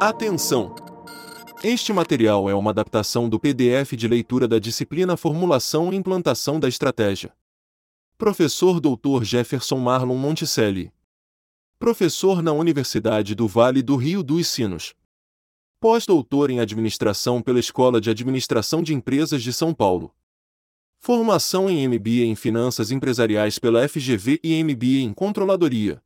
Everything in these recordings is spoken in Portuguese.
Atenção! Este material é uma adaptação do PDF de leitura da disciplina Formulação e Implantação da Estratégia. Professor Dr. Jefferson Marlon Monticelli. Professor na Universidade do Vale do Rio dos Sinos. Pós-doutor em Administração pela Escola de Administração de Empresas de São Paulo. Formação em MBA em Finanças Empresariais pela FGV e MBA em Controladoria.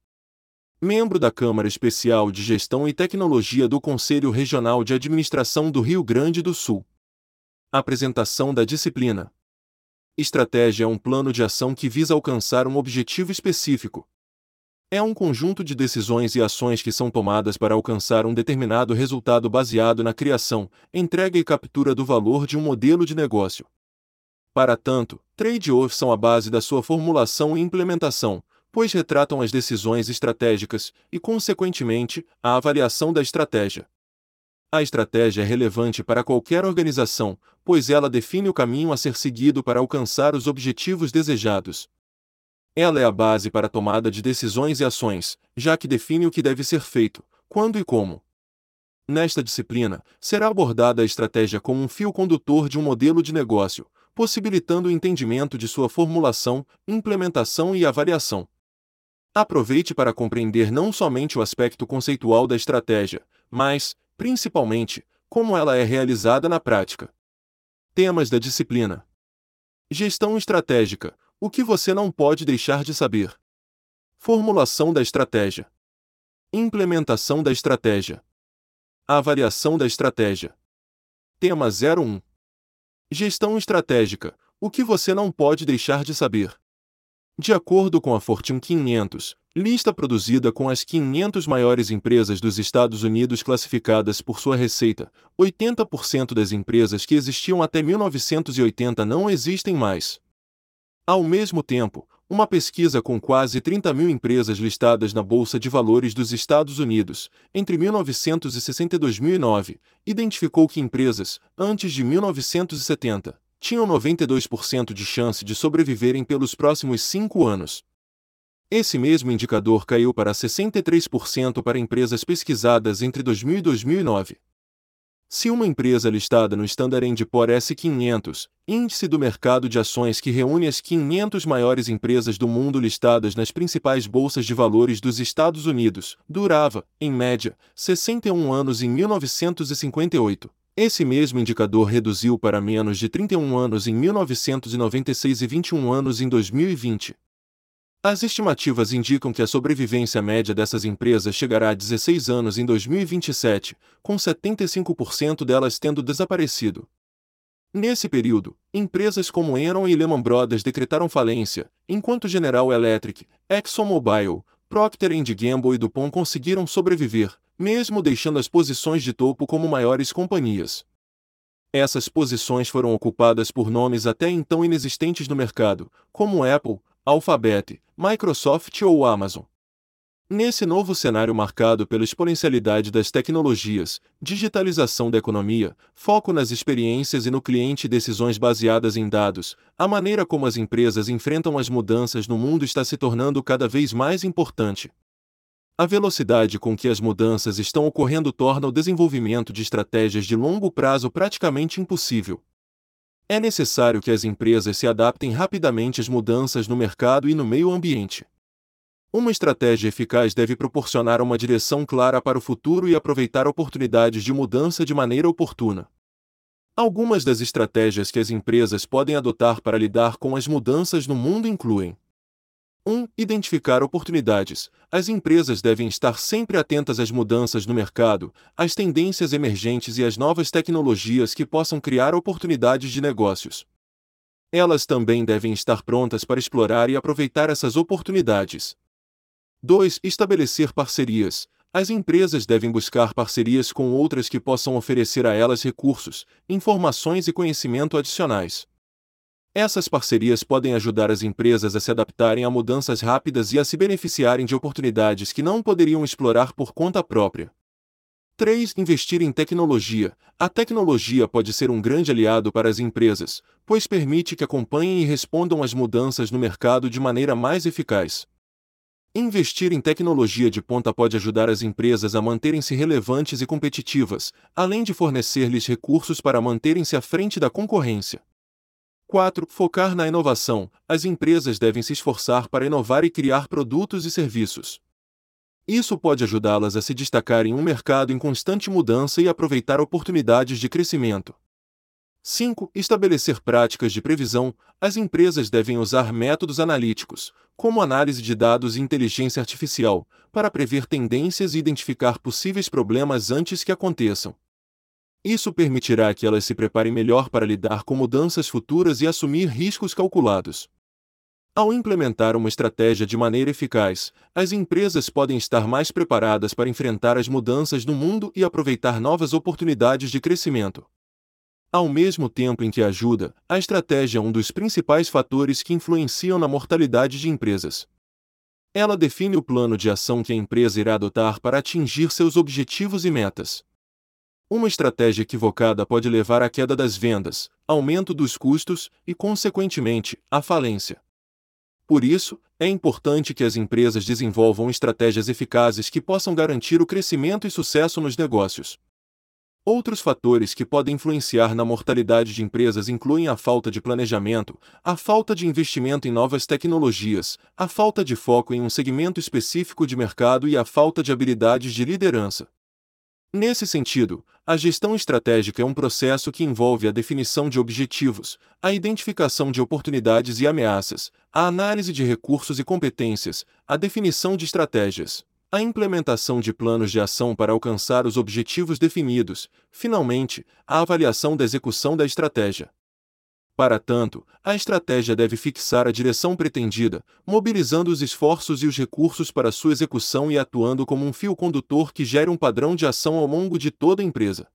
Membro da Câmara Especial de Gestão e Tecnologia do Conselho Regional de Administração do Rio Grande do Sul. Apresentação da disciplina. Estratégia é um plano de ação que visa alcançar um objetivo específico. É um conjunto de decisões e ações que são tomadas para alcançar um determinado resultado baseado na criação, entrega e captura do valor de um modelo de negócio. Para tanto, trade-offs são a base da sua formulação e implementação, pois retratam as decisões estratégicas e, consequentemente, a avaliação da estratégia. A estratégia é relevante para qualquer organização, pois ela define o caminho a ser seguido para alcançar os objetivos desejados. Ela é a base para a tomada de decisões e ações, já que define o que deve ser feito, quando e como. Nesta disciplina, será abordada a estratégia como um fio condutor de um modelo de negócio, possibilitando o entendimento de sua formulação, implementação e avaliação. Aproveite para compreender não somente o aspecto conceitual da estratégia, mas, principalmente, como ela é realizada na prática. Temas da disciplina: Gestão estratégica o que você não pode deixar de saber. Formulação da estratégia. Implementação da estratégia. Avaliação da estratégia. Tema 01 Gestão estratégica. O que você não pode deixar de saber. De acordo com a Fortune 500, lista produzida com as 500 maiores empresas dos Estados Unidos classificadas por sua receita, 80% das empresas que existiam até 1980 não existem mais. Ao mesmo tempo, uma pesquisa com quase 30 mil empresas listadas na Bolsa de Valores dos Estados Unidos, entre 1960 e 2009, identificou que empresas, antes de 1970, tinham 92% de chance de sobreviverem pelos próximos cinco anos. Esse mesmo indicador caiu para 63% para empresas pesquisadas entre 2000 e 2009. Se uma empresa listada no Standard Poor's S500, índice do mercado de ações que reúne as 500 maiores empresas do mundo listadas nas principais bolsas de valores dos Estados Unidos, durava, em média, 61 anos em 1958. Esse mesmo indicador reduziu para menos de 31 anos em 1996 e 21 anos em 2020. As estimativas indicam que a sobrevivência média dessas empresas chegará a 16 anos em 2027, com 75% delas tendo desaparecido. Nesse período, empresas como Enron e Lehman Brothers decretaram falência, enquanto General Electric, ExxonMobil, Procter Gamble e DuPont conseguiram sobreviver, mesmo deixando as posições de topo como maiores companhias. Essas posições foram ocupadas por nomes até então inexistentes no mercado, como Apple, Alphabet, Microsoft ou Amazon. Nesse novo cenário marcado pela exponencialidade das tecnologias, digitalização da economia, foco nas experiências e no cliente e decisões baseadas em dados, a maneira como as empresas enfrentam as mudanças no mundo está se tornando cada vez mais importante. A velocidade com que as mudanças estão ocorrendo torna o desenvolvimento de estratégias de longo prazo praticamente impossível. É necessário que as empresas se adaptem rapidamente às mudanças no mercado e no meio ambiente. Uma estratégia eficaz deve proporcionar uma direção clara para o futuro e aproveitar oportunidades de mudança de maneira oportuna. Algumas das estratégias que as empresas podem adotar para lidar com as mudanças no mundo incluem 1. Identificar oportunidades. As empresas devem estar sempre atentas às mudanças no mercado, às tendências emergentes e às novas tecnologias que possam criar oportunidades de negócios. Elas também devem estar prontas para explorar e aproveitar essas oportunidades. 2. Estabelecer parcerias. As empresas devem buscar parcerias com outras que possam oferecer a elas recursos, informações e conhecimento adicionais. Essas parcerias podem ajudar as empresas a se adaptarem a mudanças rápidas e a se beneficiarem de oportunidades que não poderiam explorar por conta própria. 3. Investir em tecnologia. A tecnologia pode ser um grande aliado para as empresas, pois permite que acompanhem e respondam às mudanças no mercado de maneira mais eficaz. Investir em tecnologia de ponta pode ajudar as empresas a manterem-se relevantes e competitivas, além de fornecer-lhes recursos para manterem-se à frente da concorrência. 4. Focar na inovação. As empresas devem se esforçar para inovar e criar produtos e serviços. Isso pode ajudá-las a se destacar em um mercado em constante mudança e aproveitar oportunidades de crescimento. 5. Estabelecer práticas de previsão. As empresas devem usar métodos analíticos, como análise de dados e inteligência artificial, para prever tendências e identificar possíveis problemas antes que aconteçam. Isso permitirá que elas se preparem melhor para lidar com mudanças futuras e assumir riscos calculados. Ao implementar uma estratégia de maneira eficaz, as empresas podem estar mais preparadas para enfrentar as mudanças no mundo e aproveitar novas oportunidades de crescimento. Ao mesmo tempo em que ajuda, a estratégia é um dos principais fatores que influenciam na mortalidade de empresas. Ela define o plano de ação que a empresa irá adotar para atingir seus objetivos e metas. Uma estratégia equivocada pode levar à queda das vendas, aumento dos custos e, consequentemente, à falência. Por isso, é importante que as empresas desenvolvam estratégias eficazes que possam garantir o crescimento e sucesso nos negócios. Outros fatores que podem influenciar na mortalidade de empresas incluem a falta de planejamento, a falta de investimento em novas tecnologias, a falta de foco em um segmento específico de mercado e a falta de habilidades de liderança. Nesse sentido, a gestão estratégica é um processo que envolve a definição de objetivos, a identificação de oportunidades e ameaças, a análise de recursos e competências, a definição de estratégias, a implementação de planos de ação para alcançar os objetivos definidos, finalmente, a avaliação da execução da estratégia. Para tanto, a estratégia deve fixar a direção pretendida, mobilizando os esforços e os recursos para sua execução e atuando como um fio condutor que gere um padrão de ação ao longo de toda a empresa.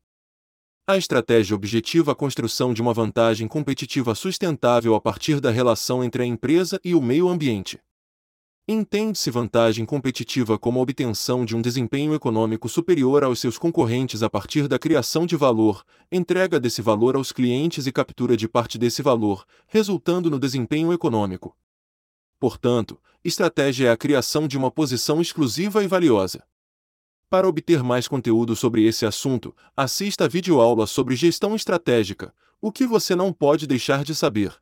A estratégia objetiva a construção de uma vantagem competitiva sustentável a partir da relação entre a empresa e o meio ambiente. Entende-se vantagem competitiva como a obtenção de um desempenho econômico superior aos seus concorrentes a partir da criação de valor, entrega desse valor aos clientes e captura de parte desse valor, resultando no desempenho econômico. Portanto, estratégia é a criação de uma posição exclusiva e valiosa. Para obter mais conteúdo sobre esse assunto, assista a videoaula sobre gestão estratégica, o que você não pode deixar de saber.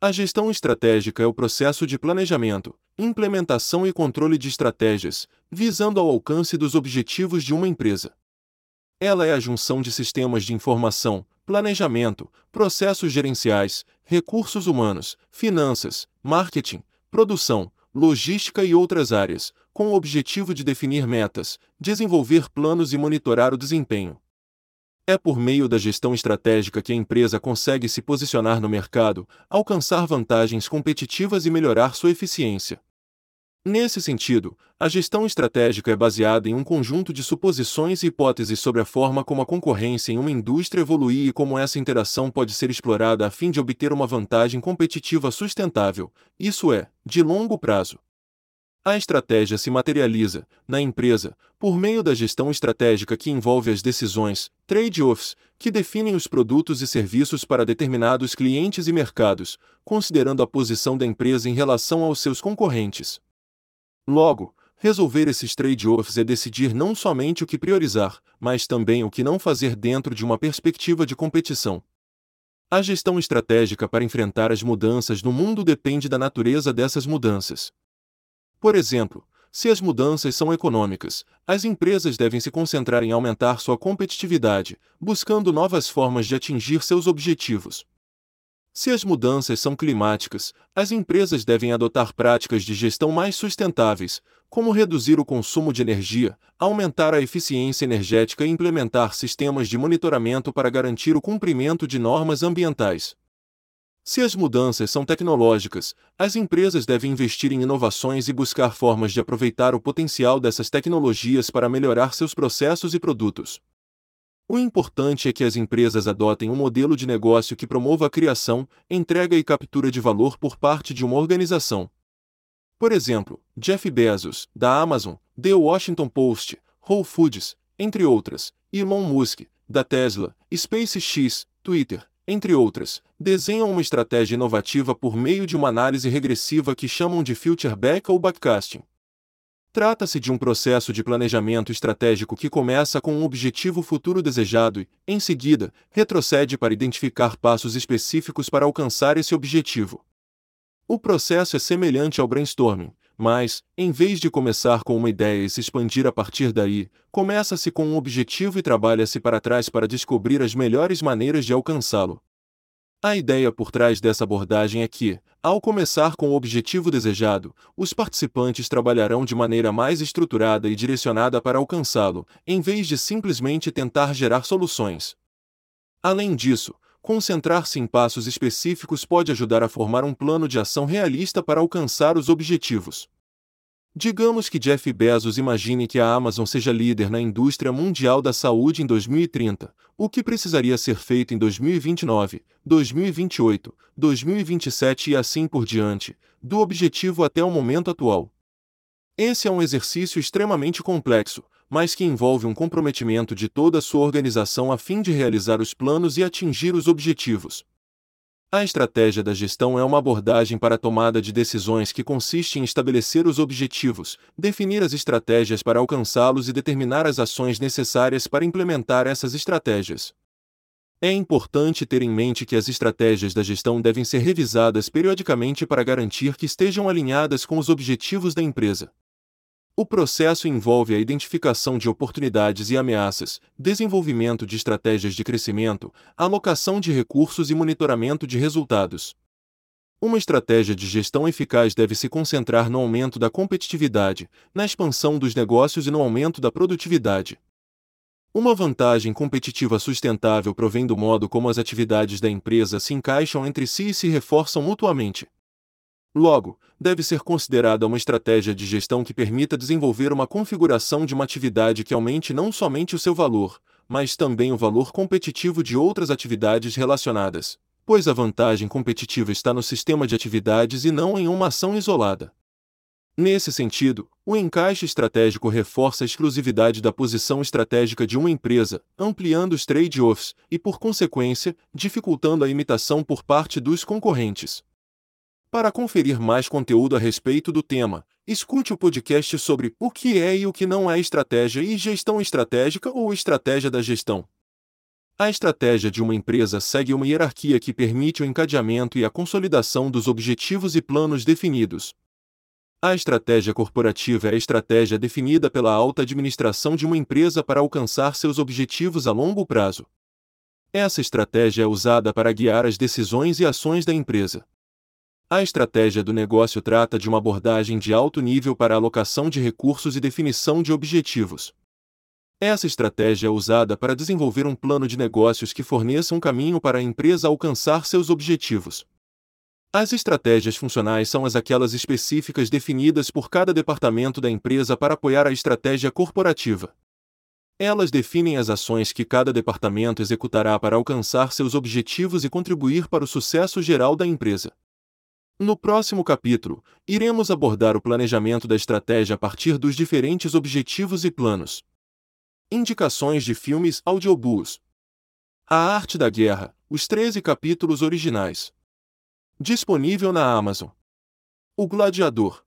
A gestão estratégica é o processo de planejamento, implementação e controle de estratégias, visando ao alcance dos objetivos de uma empresa. Ela é a junção de sistemas de informação, planejamento, processos gerenciais, recursos humanos, finanças, marketing, produção, logística e outras áreas, com o objetivo de definir metas, desenvolver planos e monitorar o desempenho. É por meio da gestão estratégica que a empresa consegue se posicionar no mercado, alcançar vantagens competitivas e melhorar sua eficiência. Nesse sentido, a gestão estratégica é baseada em um conjunto de suposições e hipóteses sobre a forma como a concorrência em uma indústria evolui e como essa interação pode ser explorada a fim de obter uma vantagem competitiva sustentável, isso é, de longo prazo. A estratégia se materializa, na empresa, por meio da gestão estratégica que envolve as decisões, trade-offs, que definem os produtos e serviços para determinados clientes e mercados, considerando a posição da empresa em relação aos seus concorrentes. Logo, resolver esses trade-offs é decidir não somente o que priorizar, mas também o que não fazer dentro de uma perspectiva de competição. A gestão estratégica para enfrentar as mudanças no mundo depende da natureza dessas mudanças. Por exemplo, se as mudanças são econômicas, as empresas devem se concentrar em aumentar sua competitividade, buscando novas formas de atingir seus objetivos. Se as mudanças são climáticas, as empresas devem adotar práticas de gestão mais sustentáveis, como reduzir o consumo de energia, aumentar a eficiência energética e implementar sistemas de monitoramento para garantir o cumprimento de normas ambientais. Se as mudanças são tecnológicas, as empresas devem investir em inovações e buscar formas de aproveitar o potencial dessas tecnologias para melhorar seus processos e produtos. O importante é que as empresas adotem um modelo de negócio que promova a criação, entrega e captura de valor por parte de uma organização. Por exemplo, Jeff Bezos, da Amazon, The Washington Post, Whole Foods, entre outras, Elon Musk, da Tesla, SpaceX, Twitter, entre outras, desenham uma estratégia inovativa por meio de uma análise regressiva que chamam de filterback ou backcasting. Trata-se de um processo de planejamento estratégico que começa com um objetivo futuro desejado e, em seguida, retrocede para identificar passos específicos para alcançar esse objetivo. O processo é semelhante ao brainstorming, mas, em vez de começar com uma ideia e se expandir a partir daí, começa-se com um objetivo e trabalha-se para trás para descobrir as melhores maneiras de alcançá-lo. A ideia por trás dessa abordagem é que, ao começar com o objetivo desejado, os participantes trabalharão de maneira mais estruturada e direcionada para alcançá-lo, em vez de simplesmente tentar gerar soluções. Além disso, concentrar-se em passos específicos pode ajudar a formar um plano de ação realista para alcançar os objetivos. Digamos que Jeff Bezos imagine que a Amazon seja líder na indústria mundial da saúde em 2030, o que precisaria ser feito em 2029, 2028, 2027 e assim por diante, do objetivo até o momento atual. Esse é um exercício extremamente complexo, mas que envolve um comprometimento de toda a sua organização a fim de realizar os planos e atingir os objetivos. A estratégia da gestão é uma abordagem para a tomada de decisões que consiste em estabelecer os objetivos, definir as estratégias para alcançá-los e determinar as ações necessárias para implementar essas estratégias. É importante ter em mente que as estratégias da gestão devem ser revisadas periodicamente para garantir que estejam alinhadas com os objetivos da empresa. O processo envolve a identificação de oportunidades e ameaças, desenvolvimento de estratégias de crescimento, alocação de recursos e monitoramento de resultados. Uma estratégia de gestão eficaz deve se concentrar no aumento da competitividade, na expansão dos negócios e no aumento da produtividade. Uma vantagem competitiva sustentável provém do modo como as atividades da empresa se encaixam entre si e se reforçam mutuamente. Logo, deve ser considerada uma estratégia de gestão que permita desenvolver uma configuração de uma atividade que aumente não somente o seu valor, mas também o valor competitivo de outras atividades relacionadas, pois a vantagem competitiva está no sistema de atividades e não em uma ação isolada. Nesse sentido, o encaixe estratégico reforça a exclusividade da posição estratégica de uma empresa, ampliando os trade-offs e, por consequência, dificultando a imitação por parte dos concorrentes. Para conferir mais conteúdo a respeito do tema, escute o podcast sobre o que é e o que não é estratégia e gestão estratégica ou estratégia da gestão. A estratégia de uma empresa segue uma hierarquia que permite o encadeamento e a consolidação dos objetivos e planos definidos. A estratégia corporativa é a estratégia definida pela alta administração de uma empresa para alcançar seus objetivos a longo prazo. Essa estratégia é usada para guiar as decisões e ações da empresa. A estratégia do negócio trata de uma abordagem de alto nível para alocação de recursos e definição de objetivos. Essa estratégia é usada para desenvolver um plano de negócios que forneça um caminho para a empresa alcançar seus objetivos. As estratégias funcionais são as aquelas específicas definidas por cada departamento da empresa para apoiar a estratégia corporativa. Elas definem as ações que cada departamento executará para alcançar seus objetivos e contribuir para o sucesso geral da empresa. No próximo capítulo, iremos abordar o planejamento da estratégia a partir dos diferentes objetivos e planos. Indicações de filmes audiobooks. A Arte da Guerra, os 13 capítulos originais. Disponível na Amazon. O Gladiador.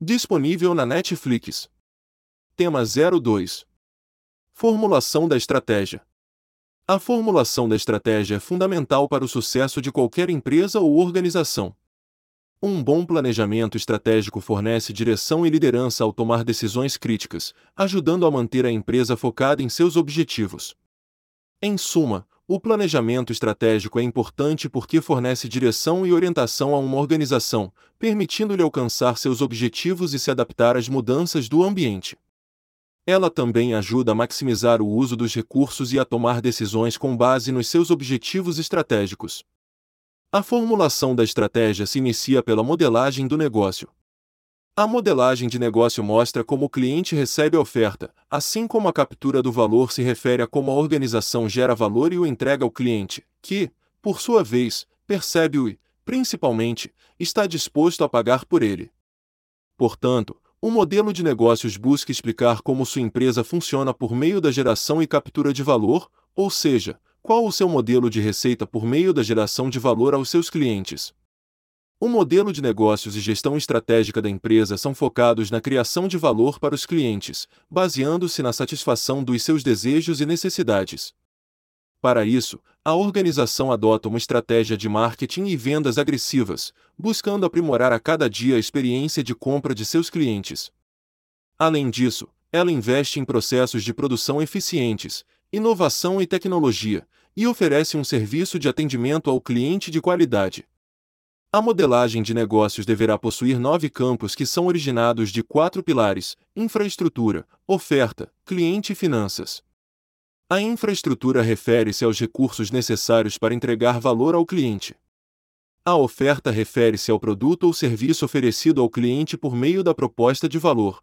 Disponível na Netflix. Tema 02. Formulação da estratégia. A formulação da estratégia é fundamental para o sucesso de qualquer empresa ou organização. Um bom planejamento estratégico fornece direção e liderança ao tomar decisões críticas, ajudando a manter a empresa focada em seus objetivos. Em suma, o planejamento estratégico é importante porque fornece direção e orientação a uma organização, permitindo-lhe alcançar seus objetivos e se adaptar às mudanças do ambiente. Ela também ajuda a maximizar o uso dos recursos e a tomar decisões com base nos seus objetivos estratégicos. A formulação da estratégia se inicia pela modelagem do negócio. A modelagem de negócio mostra como o cliente recebe a oferta, assim como a captura do valor se refere a como a organização gera valor e o entrega ao cliente, que, por sua vez, percebe-o e, principalmente, está disposto a pagar por ele. Portanto, o modelo de negócios busca explicar como sua empresa funciona por meio da geração e captura de valor, ou seja, qual o seu modelo de receita por meio da geração de valor aos seus clientes? O modelo de negócios e gestão estratégica da empresa são focados na criação de valor para os clientes, baseando-se na satisfação dos seus desejos e necessidades. Para isso, a organização adota uma estratégia de marketing e vendas agressivas, buscando aprimorar a cada dia a experiência de compra de seus clientes. Além disso, ela investe em processos de produção eficientes, inovação e tecnologia, e oferece um serviço de atendimento ao cliente de qualidade. A modelagem de negócios deverá possuir nove campos que são originados de quatro pilares: infraestrutura, oferta, cliente e finanças. A infraestrutura refere-se aos recursos necessários para entregar valor ao cliente. A oferta refere-se ao produto ou serviço oferecido ao cliente por meio da proposta de valor.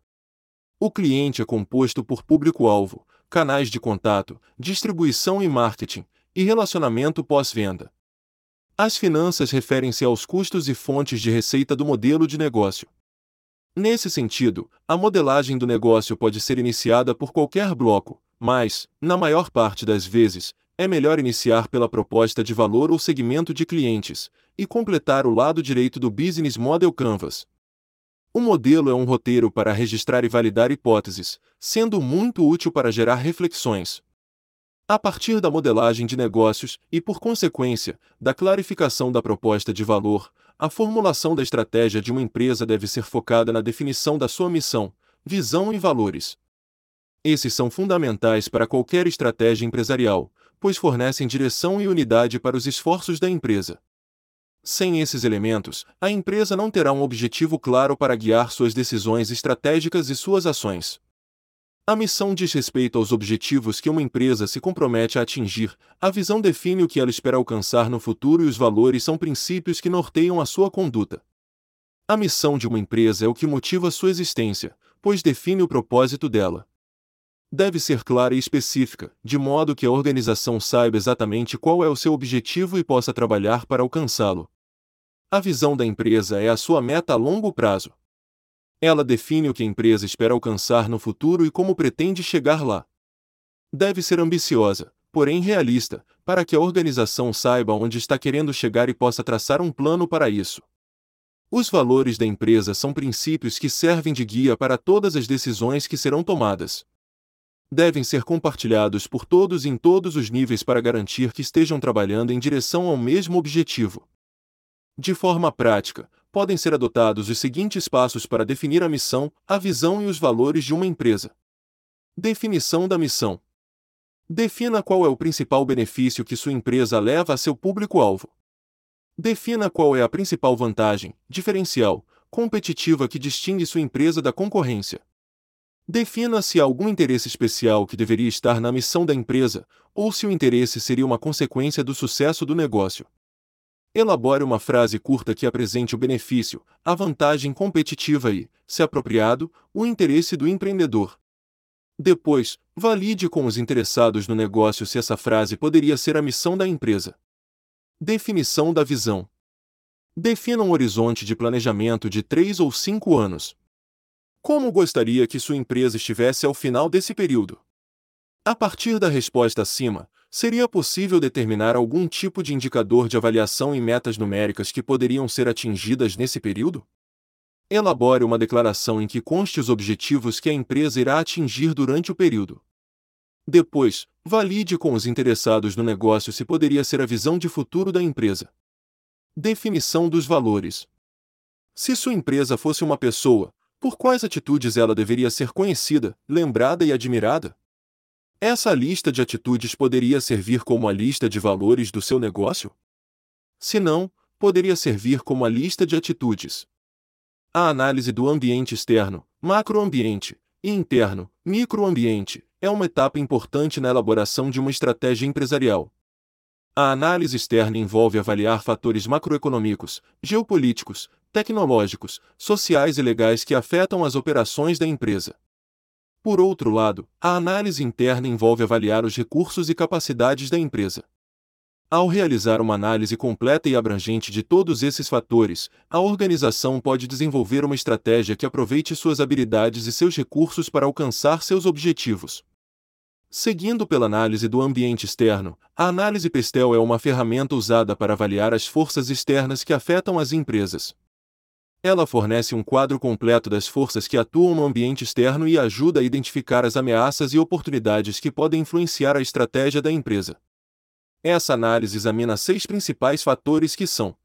O cliente é composto por público-alvo, canais de contato, distribuição e marketing, e relacionamento pós-venda. As finanças referem-se aos custos e fontes de receita do modelo de negócio. Nesse sentido, a modelagem do negócio pode ser iniciada por qualquer bloco, mas, na maior parte das vezes, é melhor iniciar pela proposta de valor ou segmento de clientes, e completar o lado direito do Business Model Canvas. O modelo é um roteiro para registrar e validar hipóteses, sendo muito útil para gerar reflexões. A partir da modelagem de negócios e, por consequência, da clarificação da proposta de valor, a formulação da estratégia de uma empresa deve ser focada na definição da sua missão, visão e valores. Esses são fundamentais para qualquer estratégia empresarial, pois fornecem direção e unidade para os esforços da empresa. Sem esses elementos, a empresa não terá um objetivo claro para guiar suas decisões estratégicas e suas ações. A missão diz respeito aos objetivos que uma empresa se compromete a atingir, a visão define o que ela espera alcançar no futuro e os valores são princípios que norteiam a sua conduta. A missão de uma empresa é o que motiva sua existência, pois define o propósito dela deve ser clara e específica, de modo que a organização saiba exatamente qual é o seu objetivo e possa trabalhar para alcançá-lo. A visão da empresa é a sua meta a longo prazo. Ela define o que a empresa espera alcançar no futuro e como pretende chegar lá. Deve ser ambiciosa, porém realista, para que a organização saiba onde está querendo chegar e possa traçar um plano para isso. Os valores da empresa são princípios que servem de guia para todas as decisões que serão tomadas devem ser compartilhados por todos em todos os níveis para garantir que estejam trabalhando em direção ao mesmo objetivo. De forma prática, podem ser adotados os seguintes passos para definir a missão, a visão e os valores de uma empresa. Definição da missão. Defina qual é o principal benefício que sua empresa leva a seu público-alvo. Defina qual é a principal vantagem, diferencial, competitiva que distingue sua empresa da concorrência. Defina se há algum interesse especial que deveria estar na missão da empresa, ou se o interesse seria uma consequência do sucesso do negócio. Elabore uma frase curta que apresente o benefício, a vantagem competitiva e, se apropriado, o interesse do empreendedor. Depois, valide com os interessados no negócio se essa frase poderia ser a missão da empresa. Definição da visão. Defina um horizonte de planejamento de 3 ou 5 anos. Como gostaria que sua empresa estivesse ao final desse período? A partir da resposta acima, seria possível determinar algum tipo de indicador de avaliação e metas numéricas que poderiam ser atingidas nesse período? Elabore uma declaração em que conste os objetivos que a empresa irá atingir durante o período. Depois, valide com os interessados no negócio se poderia ser a visão de futuro da empresa. Definição dos valores. Se sua empresa fosse uma pessoa, por quais atitudes ela deveria ser conhecida, lembrada e admirada? Essa lista de atitudes poderia servir como a lista de valores do seu negócio? Se não, poderia servir como a lista de atitudes. A análise do ambiente externo, macroambiente, e interno, microambiente, é uma etapa importante na elaboração de uma estratégia empresarial. A análise externa envolve avaliar fatores macroeconômicos, geopolíticos, tecnológicos, sociais e legais que afetam as operações da empresa. Por outro lado, a análise interna envolve avaliar os recursos e capacidades da empresa. Ao realizar uma análise completa e abrangente de todos esses fatores, a organização pode desenvolver uma estratégia que aproveite suas habilidades e seus recursos para alcançar seus objetivos. Seguindo pela análise do ambiente externo, a análise PESTEL é uma ferramenta usada para avaliar as forças externas que afetam as empresas. Ela fornece um quadro completo das forças que atuam no ambiente externo e ajuda a identificar as ameaças e oportunidades que podem influenciar a estratégia da empresa. Essa análise examina seis principais fatores que são: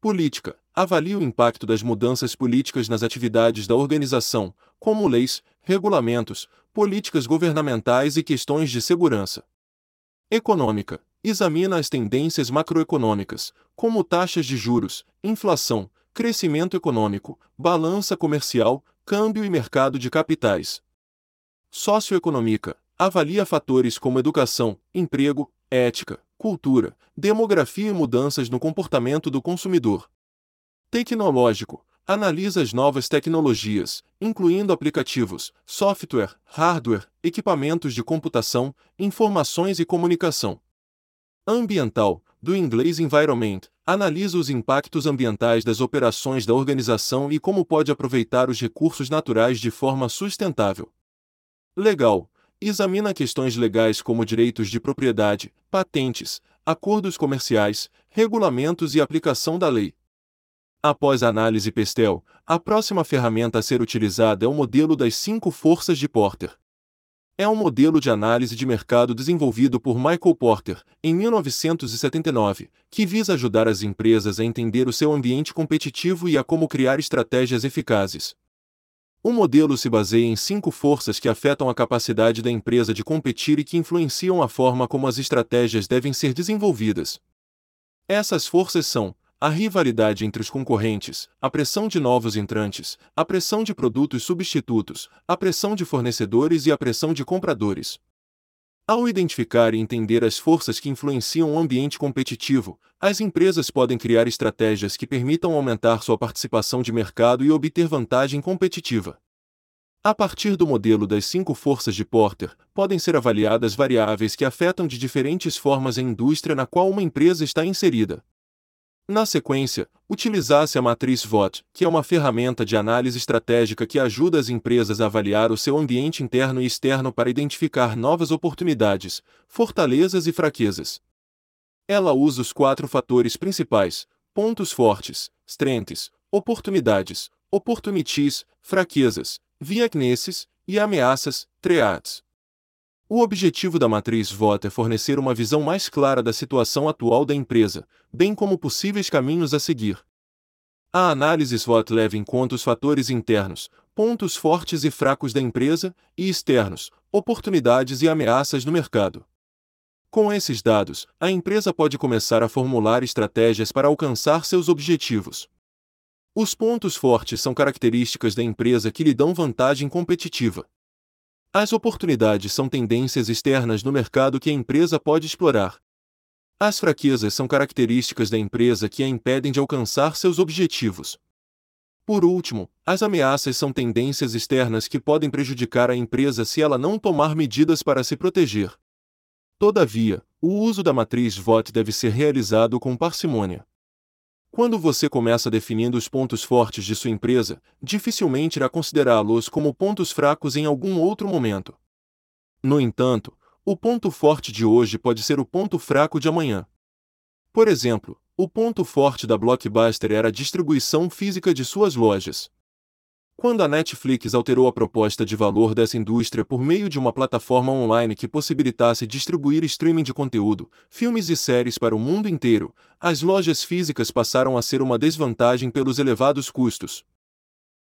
política, avalia o impacto das mudanças políticas nas atividades da organização, como leis, regulamentos, políticas governamentais e questões de segurança. Econômica, examina as tendências macroeconômicas, como taxas de juros, inflação, crescimento econômico, balança comercial, câmbio e mercado de capitais. Socioeconômica, avalia fatores como educação, emprego, ética, cultura, demografia e mudanças no comportamento do consumidor. Tecnológico, analisa as novas tecnologias, incluindo aplicativos, software, hardware, equipamentos de computação, informações e comunicação. Ambiental, do inglês environment, analisa os impactos ambientais das operações da organização e como pode aproveitar os recursos naturais de forma sustentável. Legal, examina questões legais como direitos de propriedade, patentes, acordos comerciais, regulamentos e aplicação da lei. Após a análise PESTEL, a próxima ferramenta a ser utilizada é o modelo das cinco forças de Porter. É um modelo de análise de mercado desenvolvido por Michael Porter, em 1979, que visa ajudar as empresas a entender o seu ambiente competitivo e a como criar estratégias eficazes. O modelo se baseia em cinco forças que afetam a capacidade da empresa de competir e que influenciam a forma como as estratégias devem ser desenvolvidas. Essas forças são a rivalidade entre os concorrentes, a pressão de novos entrantes, a pressão de produtos substitutos, a pressão de fornecedores e a pressão de compradores. Ao identificar e entender as forças que influenciam o ambiente competitivo, as empresas podem criar estratégias que permitam aumentar sua participação de mercado e obter vantagem competitiva. A partir do modelo das cinco forças de Porter, podem ser avaliadas variáveis que afetam de diferentes formas a indústria na qual uma empresa está inserida. Na sequência, utilizasse a matriz VOT, que é uma ferramenta de análise estratégica que ajuda as empresas a avaliar o seu ambiente interno e externo para identificar novas oportunidades, fortalezas e fraquezas. Ela usa os quatro fatores principais: pontos fortes, strengths, oportunidades, opportunities, fraquezas, weaknesses e ameaças, threats. O objetivo da matriz VOT é fornecer uma visão mais clara da situação atual da empresa, bem como possíveis caminhos a seguir. A análise SWOT leva em conta os fatores internos, pontos fortes e fracos da empresa, e externos, oportunidades e ameaças no mercado. Com esses dados, a empresa pode começar a formular estratégias para alcançar seus objetivos. Os pontos fortes são características da empresa que lhe dão vantagem competitiva. As oportunidades são tendências externas no mercado que a empresa pode explorar. As fraquezas são características da empresa que a impedem de alcançar seus objetivos. Por último, as ameaças são tendências externas que podem prejudicar a empresa se ela não tomar medidas para se proteger. Todavia, o uso da matriz VOT deve ser realizado com parcimônia. Quando você começa definindo os pontos fortes de sua empresa, dificilmente irá considerá-los como pontos fracos em algum outro momento. No entanto, o ponto forte de hoje pode ser o ponto fraco de amanhã. Por exemplo, o ponto forte da Blockbuster era a distribuição física de suas lojas. Quando a Netflix alterou a proposta de valor dessa indústria por meio de uma plataforma online que possibilitasse distribuir streaming de conteúdo, filmes e séries para o mundo inteiro, as lojas físicas passaram a ser uma desvantagem pelos elevados custos.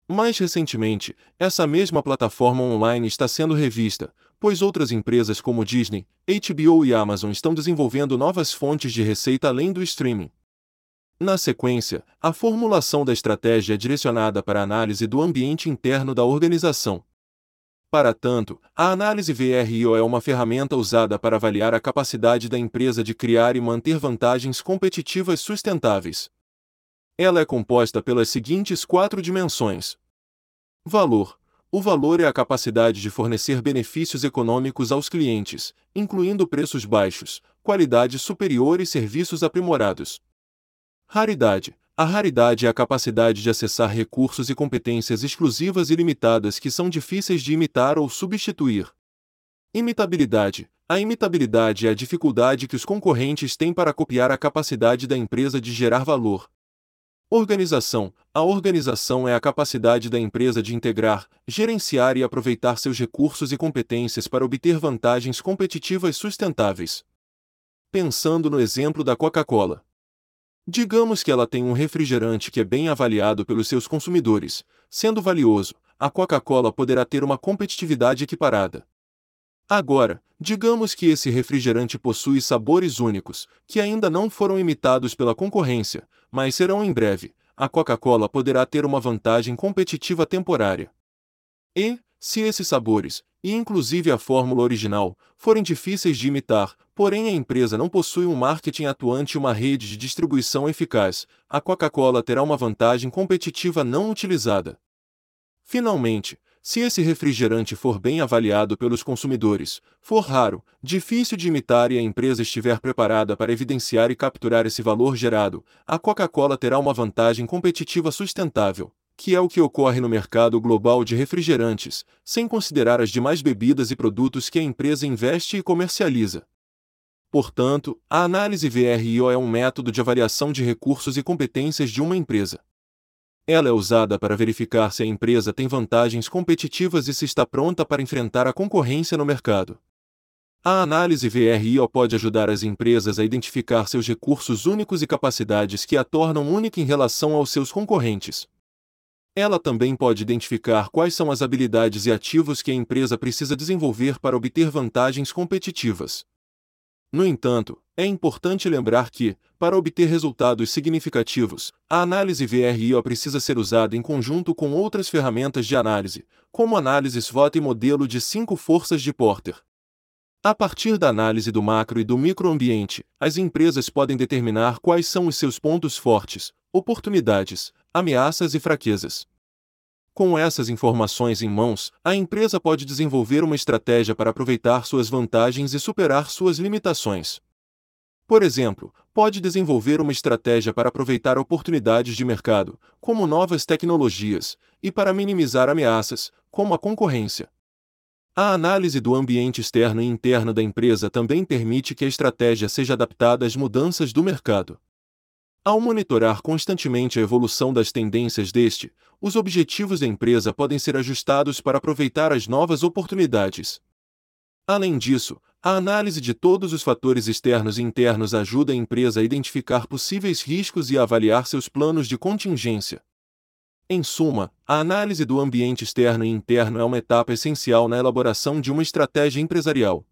Mais recentemente, essa mesma plataforma online está sendo revista, pois outras empresas como Disney, HBO e Amazon estão desenvolvendo novas fontes de receita além do streaming. Na sequência, a formulação da estratégia é direcionada para a análise do ambiente interno da organização. Para tanto, a análise VRIO é uma ferramenta usada para avaliar a capacidade da empresa de criar e manter vantagens competitivas sustentáveis. Ela é composta pelas seguintes quatro dimensões: Valor. O valor é a capacidade de fornecer benefícios econômicos aos clientes, incluindo preços baixos, qualidade superior e serviços aprimorados. Raridade. A raridade é a capacidade de acessar recursos e competências exclusivas e limitadas que são difíceis de imitar ou substituir. Imitabilidade. A imitabilidade é a dificuldade que os concorrentes têm para copiar a capacidade da empresa de gerar valor. Organização. A organização é a capacidade da empresa de integrar, gerenciar e aproveitar seus recursos e competências para obter vantagens competitivas sustentáveis. Pensando no exemplo da Coca-Cola. Digamos que ela tem um refrigerante que é bem avaliado pelos seus consumidores. Sendo valioso, a Coca-Cola poderá ter uma competitividade equiparada. Agora, digamos que esse refrigerante possui sabores únicos, que ainda não foram imitados pela concorrência, mas serão em breve. A Coca-Cola poderá ter uma vantagem competitiva temporária. E, se esses sabores, e inclusive a fórmula original, forem difíceis de imitar, porém a empresa não possui um marketing atuante e uma rede de distribuição eficaz, a Coca-Cola terá uma vantagem competitiva não utilizada. Finalmente, se esse refrigerante for bem avaliado pelos consumidores, for raro, difícil de imitar e a empresa estiver preparada para evidenciar e capturar esse valor gerado, a Coca-Cola terá uma vantagem competitiva sustentável, que é o que ocorre no mercado global de refrigerantes, sem considerar as demais bebidas e produtos que a empresa investe e comercializa. Portanto, a análise VRIO é um método de avaliação de recursos e competências de uma empresa. Ela é usada para verificar se a empresa tem vantagens competitivas e se está pronta para enfrentar a concorrência no mercado. A análise VRIO pode ajudar as empresas a identificar seus recursos únicos e capacidades que a tornam única em relação aos seus concorrentes. Ela também pode identificar quais são as habilidades e ativos que a empresa precisa desenvolver para obter vantagens competitivas. No entanto, é importante lembrar que, para obter resultados significativos, a análise VRIO precisa ser usada em conjunto com outras ferramentas de análise, como análise SWOT e modelo de cinco forças de Porter. A partir da análise do macro e do microambiente, as empresas podem determinar quais são os seus pontos fortes, oportunidades, ameaças e fraquezas. Com essas informações em mãos, a empresa pode desenvolver uma estratégia para aproveitar suas vantagens e superar suas limitações. Por exemplo, pode desenvolver uma estratégia para aproveitar oportunidades de mercado, como novas tecnologias, e para minimizar ameaças, como a concorrência. A análise do ambiente externo e interno da empresa também permite que a estratégia seja adaptada às mudanças do mercado. Ao monitorar constantemente a evolução das tendências deste, os objetivos da empresa podem ser ajustados para aproveitar as novas oportunidades. Além disso, a análise de todos os fatores externos e internos ajuda a empresa a identificar possíveis riscos e a avaliar seus planos de contingência. Em suma, a análise do ambiente externo e interno é uma etapa essencial na elaboração de uma estratégia empresarial.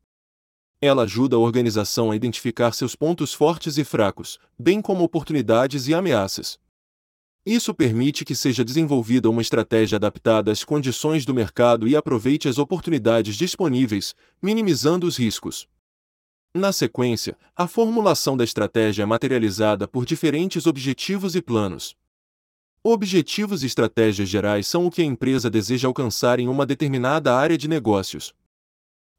Ela ajuda a organização a identificar seus pontos fortes e fracos, bem como oportunidades e ameaças. Isso permite que seja desenvolvida uma estratégia adaptada às condições do mercado e aproveite as oportunidades disponíveis, minimizando os riscos. Na sequência, a formulação da estratégia é materializada por diferentes objetivos e planos. Objetivos e estratégias gerais são o que a empresa deseja alcançar em uma determinada área de negócios.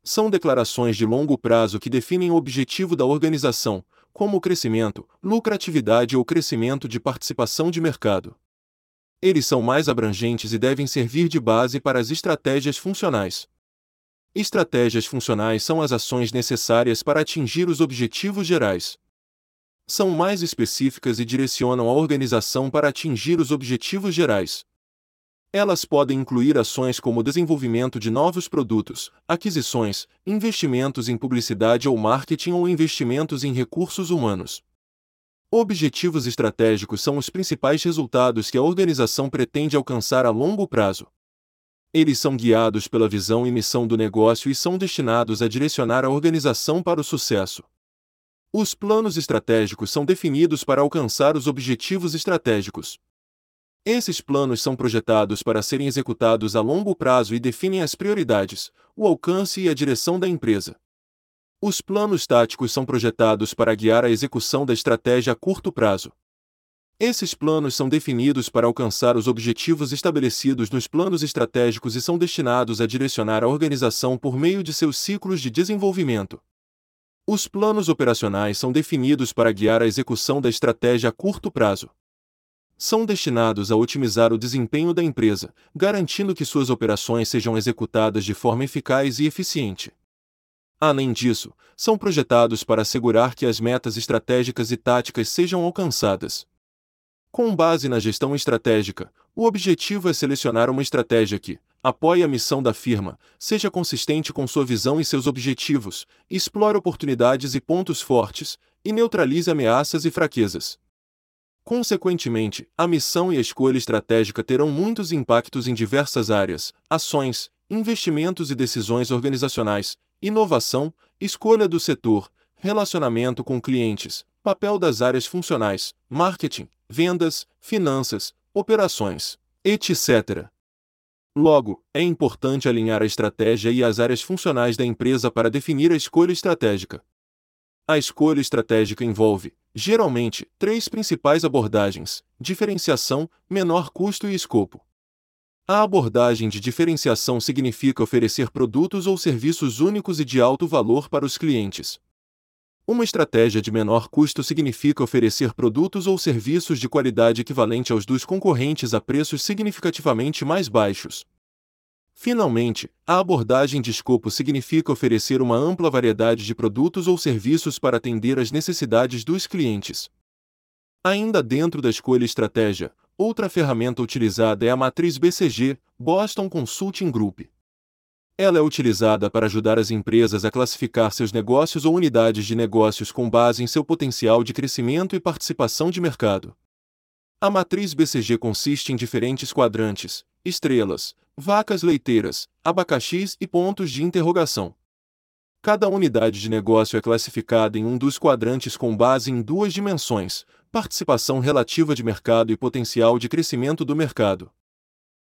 São declarações de longo prazo que definem o objetivo da organização, como o crescimento, lucratividade ou crescimento de participação de mercado. Eles são mais abrangentes e devem servir de base para as estratégias funcionais. Estratégias funcionais são as ações necessárias para atingir os objetivos gerais. São mais específicas e direcionam a organização para atingir os objetivos gerais. Elas podem incluir ações como desenvolvimento de novos produtos, aquisições, investimentos em publicidade ou marketing ou investimentos em recursos humanos. Objetivos estratégicos são os principais resultados que a organização pretende alcançar a longo prazo. Eles são guiados pela visão e missão do negócio e são destinados a direcionar a organização para o sucesso. Os planos estratégicos são definidos para alcançar os objetivos estratégicos. Esses planos são projetados para serem executados a longo prazo e definem as prioridades, o alcance e a direção da empresa. Os planos táticos são projetados para guiar a execução da estratégia a curto prazo. Esses planos são definidos para alcançar os objetivos estabelecidos nos planos estratégicos e são destinados a direcionar a organização por meio de seus ciclos de desenvolvimento. Os planos operacionais são definidos para guiar a execução da estratégia a curto prazo são destinados a otimizar o desempenho da empresa, garantindo que suas operações sejam executadas de forma eficaz e eficiente. Além disso, são projetados para assegurar que as metas estratégicas e táticas sejam alcançadas. Com base na gestão estratégica, o objetivo é selecionar uma estratégia que, apoie a missão da firma, seja consistente com sua visão e seus objetivos, explore oportunidades e pontos fortes, e neutralize ameaças e fraquezas. Consequentemente, a missão e a escolha estratégica terão muitos impactos em diversas áreas, ações, investimentos e decisões organizacionais, inovação, escolha do setor, relacionamento com clientes, papel das áreas funcionais, marketing, vendas, finanças, operações, etc. Logo, é importante alinhar a estratégia e as áreas funcionais da empresa para definir a escolha estratégica. A escolha estratégica envolve, geralmente, três principais abordagens: diferenciação, menor custo e escopo. A abordagem de diferenciação significa oferecer produtos ou serviços únicos e de alto valor para os clientes. Uma estratégia de menor custo significa oferecer produtos ou serviços de qualidade equivalente aos dos concorrentes a preços significativamente mais baixos. Finalmente, a abordagem de escopo significa oferecer uma ampla variedade de produtos ou serviços para atender às necessidades dos clientes. Ainda dentro da escolha estratégia, outra ferramenta utilizada é a matriz BCG, Boston Consulting Group. Ela é utilizada para ajudar as empresas a classificar seus negócios ou unidades de negócios com base em seu potencial de crescimento e participação de mercado. A matriz BCG consiste em diferentes quadrantes, estrelas, vacas leiteiras, abacaxis e pontos de interrogação. Cada unidade de negócio é classificada em um dos quadrantes com base em duas dimensões: participação relativa de mercado e potencial de crescimento do mercado.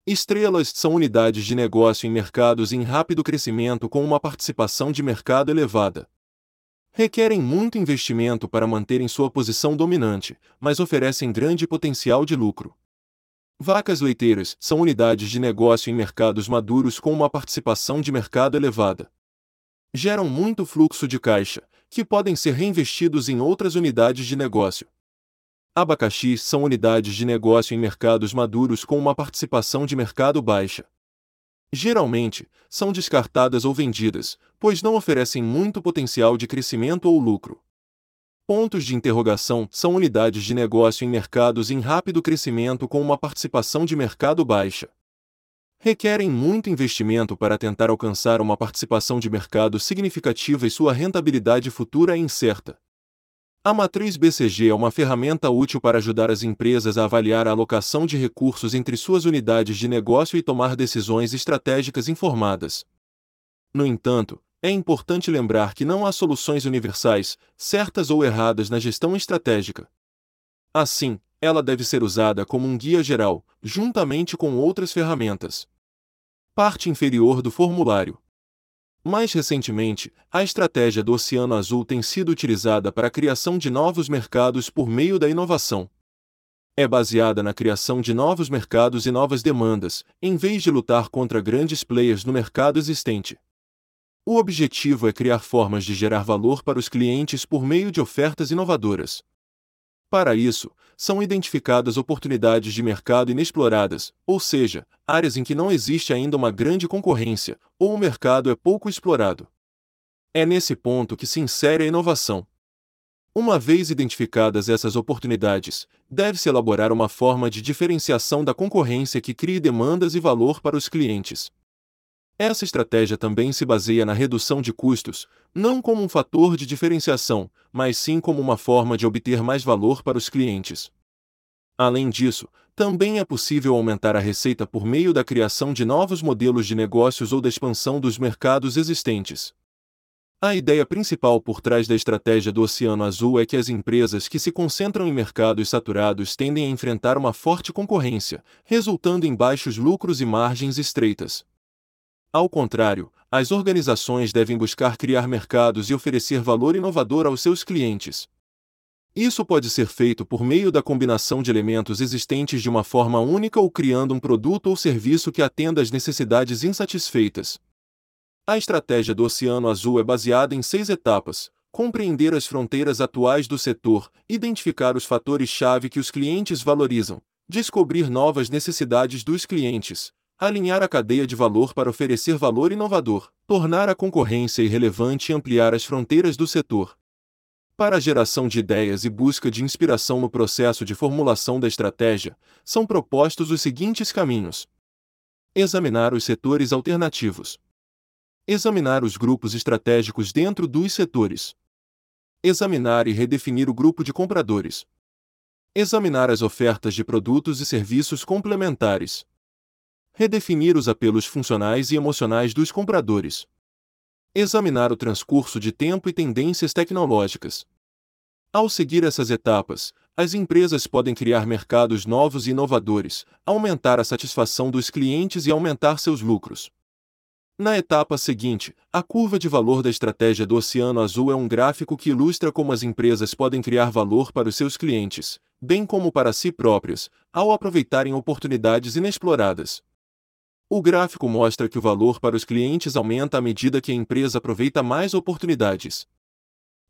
Estrelas são unidades de negócio em mercados em rápido crescimento com uma participação de mercado elevada. Requerem muito investimento para manterem sua posição dominante, mas oferecem grande potencial de lucro. Vacas leiteiras são unidades de negócio em mercados maduros com uma participação de mercado elevada. Geram muito fluxo de caixa, que podem ser reinvestidos em outras unidades de negócio. Abacaxis são unidades de negócio em mercados maduros com uma participação de mercado baixa. Geralmente, são descartadas ou vendidas, pois não oferecem muito potencial de crescimento ou lucro. Pontos de interrogação são unidades de negócio em mercados em rápido crescimento com uma participação de mercado baixa. Requerem muito investimento para tentar alcançar uma participação de mercado significativa e sua rentabilidade futura é incerta. A matriz BCG é uma ferramenta útil para ajudar as empresas a avaliar a alocação de recursos entre suas unidades de negócio e tomar decisões estratégicas informadas. No entanto, é importante lembrar que não há soluções universais, certas ou erradas na gestão estratégica. Assim, ela deve ser usada como um guia geral, juntamente com outras ferramentas. Parte inferior do formulário. Mais recentemente, a estratégia do Oceano Azul tem sido utilizada para a criação de novos mercados por meio da inovação. É baseada na criação de novos mercados e novas demandas, em vez de lutar contra grandes players no mercado existente. O objetivo é criar formas de gerar valor para os clientes por meio de ofertas inovadoras. Para isso, são identificadas oportunidades de mercado inexploradas, ou seja, áreas em que não existe ainda uma grande concorrência, ou o mercado é pouco explorado. É nesse ponto que se insere a inovação. Uma vez identificadas essas oportunidades, deve-se elaborar uma forma de diferenciação da concorrência que crie demandas e valor para os clientes. Essa estratégia também se baseia na redução de custos, não como um fator de diferenciação, mas sim como uma forma de obter mais valor para os clientes. Além disso, também é possível aumentar a receita por meio da criação de novos modelos de negócios ou da expansão dos mercados existentes. A ideia principal por trás da estratégia do Oceano Azul é que as empresas que se concentram em mercados saturados tendem a enfrentar uma forte concorrência, resultando em baixos lucros e margens estreitas. Ao contrário, as organizações devem buscar criar mercados e oferecer valor inovador aos seus clientes. Isso pode ser feito por meio da combinação de elementos existentes de uma forma única ou criando um produto ou serviço que atenda às necessidades insatisfeitas. A estratégia do Oceano Azul é baseada em seis etapas: compreender as fronteiras atuais do setor, identificar os fatores-chave que os clientes valorizam, descobrir novas necessidades dos clientes, alinhar a cadeia de valor para oferecer valor inovador, tornar a concorrência irrelevante e ampliar as fronteiras do setor. Para a geração de ideias e busca de inspiração no processo de formulação da estratégia, são propostos os seguintes caminhos: examinar os setores alternativos, examinar os grupos estratégicos dentro dos setores, examinar e redefinir o grupo de compradores, examinar as ofertas de produtos e serviços complementares, redefinir os apelos funcionais e emocionais dos compradores, examinar o transcurso de tempo e tendências tecnológicas. Ao seguir essas etapas, as empresas podem criar mercados novos e inovadores, aumentar a satisfação dos clientes e aumentar seus lucros. Na etapa seguinte, a curva de valor da estratégia do Oceano Azul é um gráfico que ilustra como as empresas podem criar valor para os seus clientes, bem como para si próprias, ao aproveitarem oportunidades inexploradas. O gráfico mostra que o valor para os clientes aumenta à medida que a empresa aproveita mais oportunidades.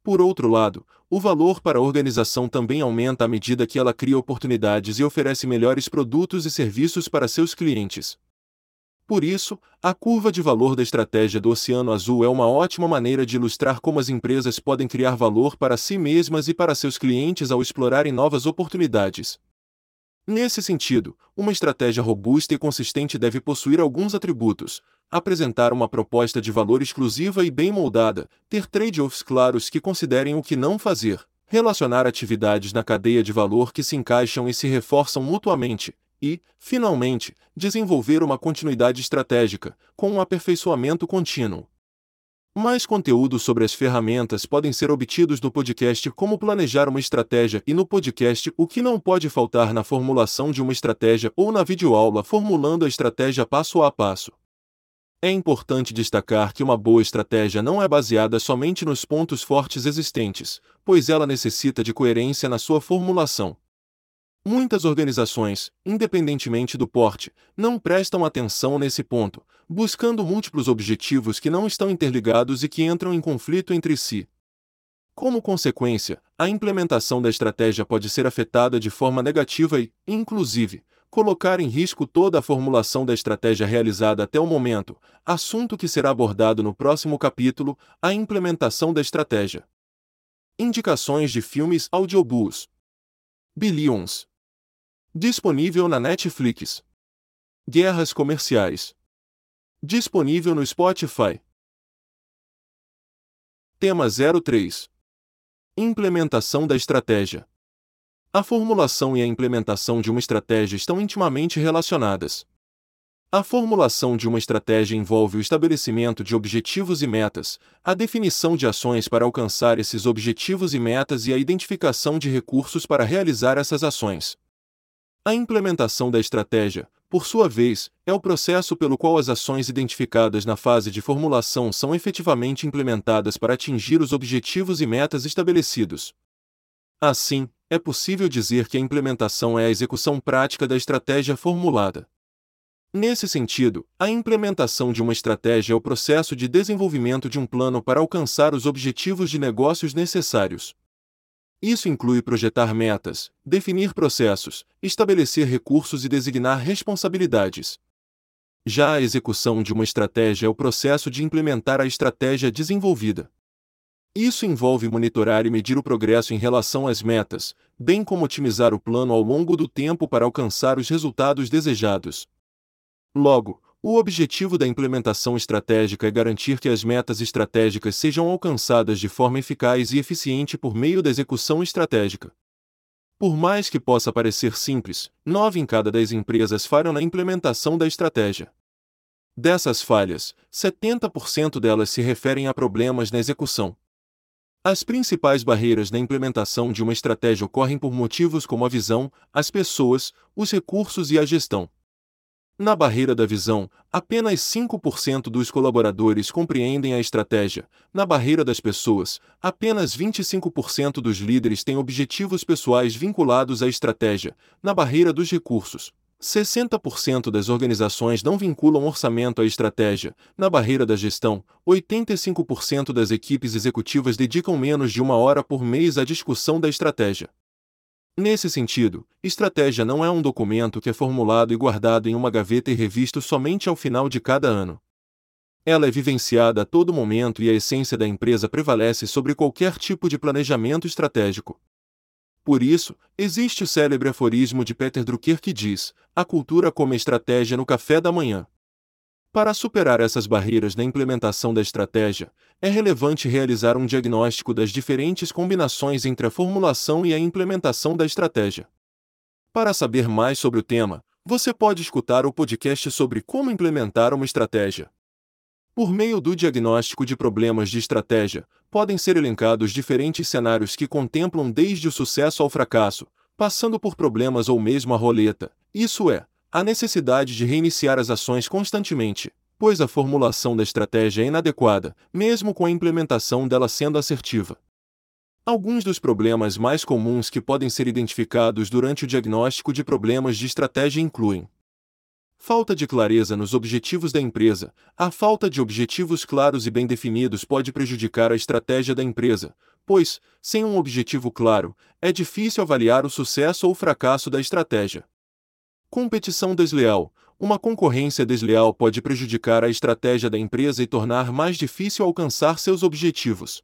Por outro lado, o valor para a organização também aumenta à medida que ela cria oportunidades e oferece melhores produtos e serviços para seus clientes. Por isso, a curva de valor da estratégia do Oceano Azul é uma ótima maneira de ilustrar como as empresas podem criar valor para si mesmas e para seus clientes ao explorarem novas oportunidades. Nesse sentido, uma estratégia robusta e consistente deve possuir alguns atributos: apresentar uma proposta de valor exclusiva e bem moldada, ter trade-offs claros que considerem o que não fazer, relacionar atividades na cadeia de valor que se encaixam e se reforçam mutuamente, e, finalmente, desenvolver uma continuidade estratégica, com um aperfeiçoamento contínuo. Mais conteúdo sobre as ferramentas podem ser obtidos no podcast Como Planejar uma Estratégia e no podcast O que não pode faltar na formulação de uma estratégia ou na videoaula Formulando a Estratégia Passo a Passo. É importante destacar que uma boa estratégia não é baseada somente nos pontos fortes existentes, pois ela necessita de coerência na sua formulação. Muitas organizações, independentemente do porte, não prestam atenção nesse ponto, buscando múltiplos objetivos que não estão interligados e que entram em conflito entre si. Como consequência, a implementação da estratégia pode ser afetada de forma negativa e, inclusive, colocar em risco toda a formulação da estratégia realizada até o momento, assunto que será abordado no próximo capítulo, a implementação da estratégia. Indicações de filmes audiobooks. Billions Disponível na Netflix. Guerras comerciais. Disponível no Spotify. Tema 03. Implementação da estratégia. A formulação e a implementação de uma estratégia estão intimamente relacionadas. A formulação de uma estratégia envolve o estabelecimento de objetivos e metas, a definição de ações para alcançar esses objetivos e metas e a identificação de recursos para realizar essas ações. A implementação da estratégia, por sua vez, é o processo pelo qual as ações identificadas na fase de formulação são efetivamente implementadas para atingir os objetivos e metas estabelecidos. Assim, é possível dizer que a implementação é a execução prática da estratégia formulada. Nesse sentido, a implementação de uma estratégia é o processo de desenvolvimento de um plano para alcançar os objetivos de negócios necessários. Isso inclui projetar metas, definir processos, estabelecer recursos e designar responsabilidades. Já a execução de uma estratégia é o processo de implementar a estratégia desenvolvida. Isso envolve monitorar e medir o progresso em relação às metas, bem como otimizar o plano ao longo do tempo para alcançar os resultados desejados. Logo, o objetivo da implementação estratégica é garantir que as metas estratégicas sejam alcançadas de forma eficaz e eficiente por meio da execução estratégica. Por mais que possa parecer simples, nove em cada dez empresas falham na implementação da estratégia. Dessas falhas, 70% delas se referem a problemas na execução. As principais barreiras na implementação de uma estratégia ocorrem por motivos como a visão, as pessoas, os recursos e a gestão. Na barreira da visão, apenas 5% dos colaboradores compreendem a estratégia. Na barreira das pessoas, apenas 25% dos líderes têm objetivos pessoais vinculados à estratégia. Na barreira dos recursos, 60% das organizações não vinculam orçamento à estratégia. Na barreira da gestão, 85% das equipes executivas dedicam menos de uma hora por mês à discussão da estratégia. Nesse sentido, estratégia não é um documento que é formulado e guardado em uma gaveta e revisto somente ao final de cada ano. Ela é vivenciada a todo momento e a essência da empresa prevalece sobre qualquer tipo de planejamento estratégico. Por isso, existe o célebre aforismo de Peter Drucker que diz: a cultura como estratégia no café da manhã. Para superar essas barreiras na implementação da estratégia, é relevante realizar um diagnóstico das diferentes combinações entre a formulação e a implementação da estratégia. Para saber mais sobre o tema, você pode escutar o podcast sobre como implementar uma estratégia. Por meio do diagnóstico de problemas de estratégia, podem ser elencados diferentes cenários que contemplam desde o sucesso ao fracasso, passando por problemas ou mesmo a roleta, isso é, a necessidade de reiniciar as ações constantemente, pois a formulação da estratégia é inadequada, mesmo com a implementação dela sendo assertiva. Alguns dos problemas mais comuns que podem ser identificados durante o diagnóstico de problemas de estratégia incluem Falta de clareza nos objetivos da empresa. A falta de objetivos claros e bem definidos pode prejudicar a estratégia da empresa, pois, sem um objetivo claro, é difícil avaliar o sucesso ou fracasso da estratégia. Competição desleal. Uma concorrência desleal pode prejudicar a estratégia da empresa e tornar mais difícil alcançar seus objetivos.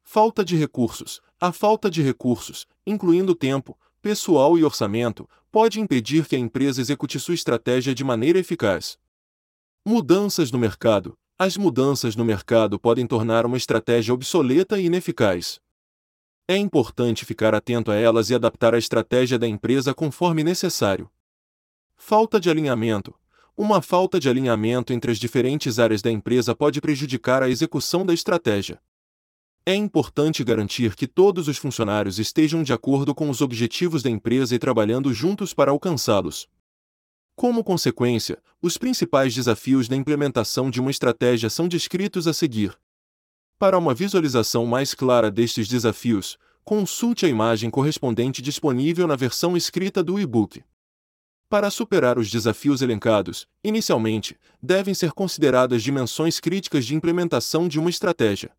Falta de recursos. A falta de recursos, incluindo tempo, pessoal e orçamento, pode impedir que a empresa execute sua estratégia de maneira eficaz. Mudanças no mercado. As mudanças no mercado podem tornar uma estratégia obsoleta e ineficaz. É importante ficar atento a elas e adaptar a estratégia da empresa conforme necessário. Falta de alinhamento. Uma falta de alinhamento entre as diferentes áreas da empresa pode prejudicar a execução da estratégia. É importante garantir que todos os funcionários estejam de acordo com os objetivos da empresa e trabalhando juntos para alcançá-los. Como consequência, os principais desafios da implementação de uma estratégia são descritos a seguir. Para uma visualização mais clara destes desafios, consulte a imagem correspondente disponível na versão escrita do e-book. Para superar os desafios elencados, inicialmente, devem ser consideradas dimensões críticas de implementação de uma estratégia.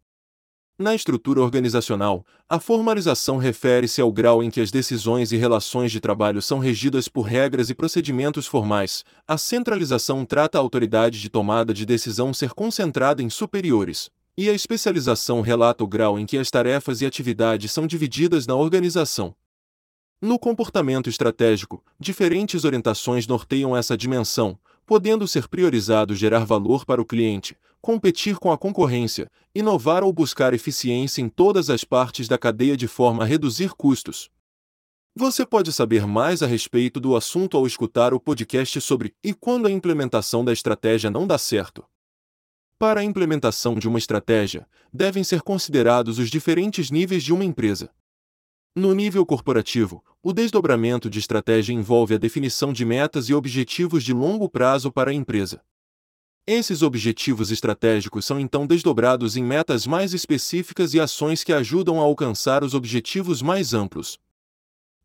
Na estrutura organizacional, a formalização refere-se ao grau em que as decisões e relações de trabalho são regidas por regras e procedimentos formais. A centralização trata a autoridade de tomada de decisão ser concentrada em superiores. E a especialização relata o grau em que as tarefas e atividades são divididas na organização. No comportamento estratégico, diferentes orientações norteiam essa dimensão, podendo ser priorizado gerar valor para o cliente, competir com a concorrência, inovar ou buscar eficiência em todas as partes da cadeia de forma a reduzir custos. Você pode saber mais a respeito do assunto ao escutar o podcast sobre E quando a implementação da estratégia não dá certo. Para a implementação de uma estratégia, devem ser considerados os diferentes níveis de uma empresa. No nível corporativo, o desdobramento de estratégia envolve a definição de metas e objetivos de longo prazo para a empresa. Esses objetivos estratégicos são então desdobrados em metas mais específicas e ações que ajudam a alcançar os objetivos mais amplos.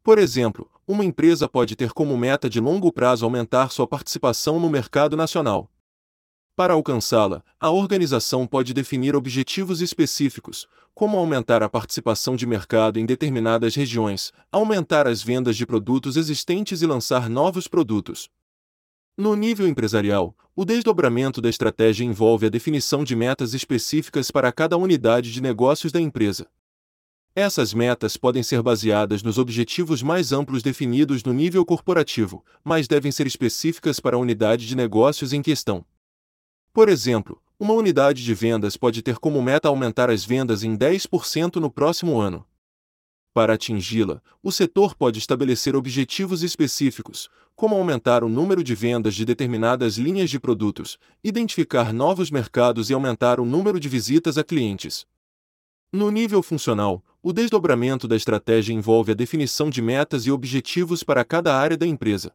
Por exemplo, uma empresa pode ter como meta de longo prazo aumentar sua participação no mercado nacional. Para alcançá-la, a organização pode definir objetivos específicos, como aumentar a participação de mercado em determinadas regiões, aumentar as vendas de produtos existentes e lançar novos produtos. No nível empresarial, o desdobramento da estratégia envolve a definição de metas específicas para cada unidade de negócios da empresa. Essas metas podem ser baseadas nos objetivos mais amplos definidos no nível corporativo, mas devem ser específicas para a unidade de negócios em questão. Por exemplo, uma unidade de vendas pode ter como meta aumentar as vendas em 10% no próximo ano. Para atingi-la, o setor pode estabelecer objetivos específicos, como aumentar o número de vendas de determinadas linhas de produtos, identificar novos mercados e aumentar o número de visitas a clientes. No nível funcional, o desdobramento da estratégia envolve a definição de metas e objetivos para cada área da empresa.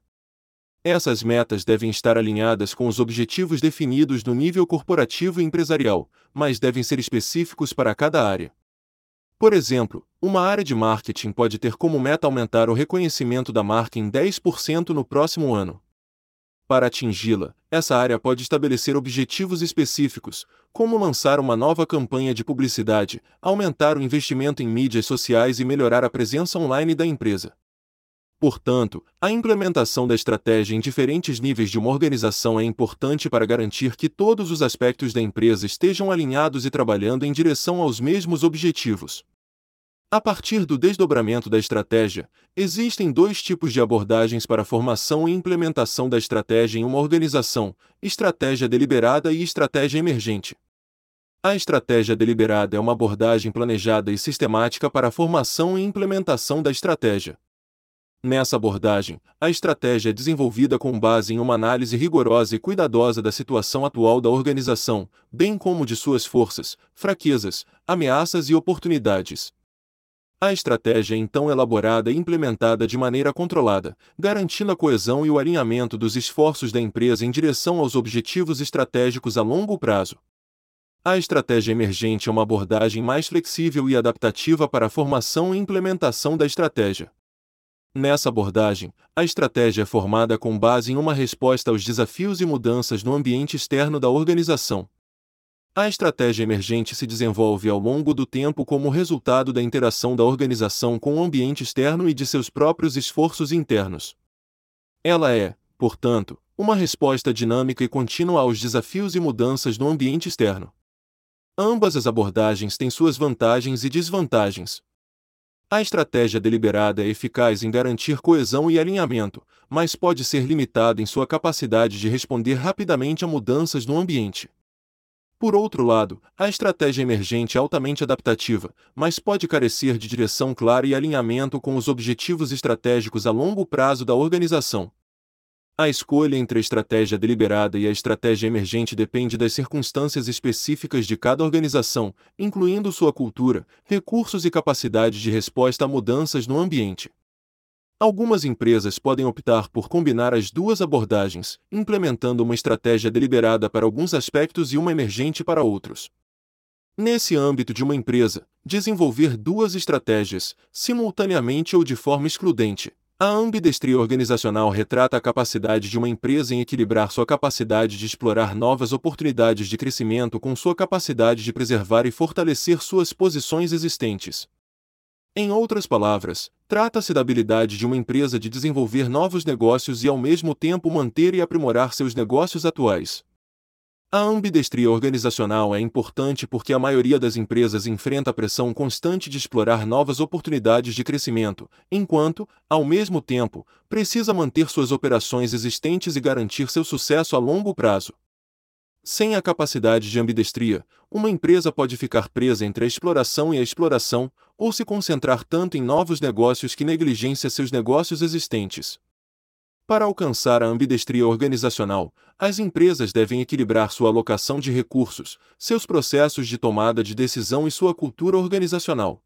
Essas metas devem estar alinhadas com os objetivos definidos no nível corporativo e empresarial, mas devem ser específicos para cada área. Por exemplo, uma área de marketing pode ter como meta aumentar o reconhecimento da marca em 10% no próximo ano. Para atingi-la, essa área pode estabelecer objetivos específicos, como lançar uma nova campanha de publicidade, aumentar o investimento em mídias sociais e melhorar a presença online da empresa. Portanto, a implementação da estratégia em diferentes níveis de uma organização é importante para garantir que todos os aspectos da empresa estejam alinhados e trabalhando em direção aos mesmos objetivos. A partir do desdobramento da estratégia, existem dois tipos de abordagens para a formação e implementação da estratégia em uma organização: estratégia deliberada e estratégia emergente. A estratégia deliberada é uma abordagem planejada e sistemática para a formação e implementação da estratégia. Nessa abordagem, a estratégia é desenvolvida com base em uma análise rigorosa e cuidadosa da situação atual da organização, bem como de suas forças, fraquezas, ameaças e oportunidades. A estratégia é então elaborada e implementada de maneira controlada, garantindo a coesão e o alinhamento dos esforços da empresa em direção aos objetivos estratégicos a longo prazo. A estratégia emergente é uma abordagem mais flexível e adaptativa para a formação e implementação da estratégia. Nessa abordagem, a estratégia é formada com base em uma resposta aos desafios e mudanças no ambiente externo da organização. A estratégia emergente se desenvolve ao longo do tempo como resultado da interação da organização com o ambiente externo e de seus próprios esforços internos. Ela é, portanto, uma resposta dinâmica e contínua aos desafios e mudanças no ambiente externo. Ambas as abordagens têm suas vantagens e desvantagens, a estratégia deliberada é eficaz em garantir coesão e alinhamento, mas pode ser limitada em sua capacidade de responder rapidamente a mudanças no ambiente. Por outro lado, a estratégia emergente é altamente adaptativa, mas pode carecer de direção clara e alinhamento com os objetivos estratégicos a longo prazo da organização. A escolha entre a estratégia deliberada e a estratégia emergente depende das circunstâncias específicas de cada organização, incluindo sua cultura, recursos e capacidade de resposta a mudanças no ambiente. Algumas empresas podem optar por combinar as duas abordagens, implementando uma estratégia deliberada para alguns aspectos e uma emergente para outros. Nesse âmbito de uma empresa, desenvolver duas estratégias, simultaneamente ou de forma excludente, a ambidestria organizacional retrata a capacidade de uma empresa em equilibrar sua capacidade de explorar novas oportunidades de crescimento com sua capacidade de preservar e fortalecer suas posições existentes. Em outras palavras, trata-se da habilidade de uma empresa de desenvolver novos negócios e ao mesmo tempo manter e aprimorar seus negócios atuais. A ambidestria organizacional é importante porque a maioria das empresas enfrenta a pressão constante de explorar novas oportunidades de crescimento, enquanto, ao mesmo tempo, precisa manter suas operações existentes e garantir seu sucesso a longo prazo. Sem a capacidade de ambidestria, uma empresa pode ficar presa entre a exploração e a exploração, ou se concentrar tanto em novos negócios que negligencia seus negócios existentes. Para alcançar a ambidestria organizacional, as empresas devem equilibrar sua alocação de recursos, seus processos de tomada de decisão e sua cultura organizacional.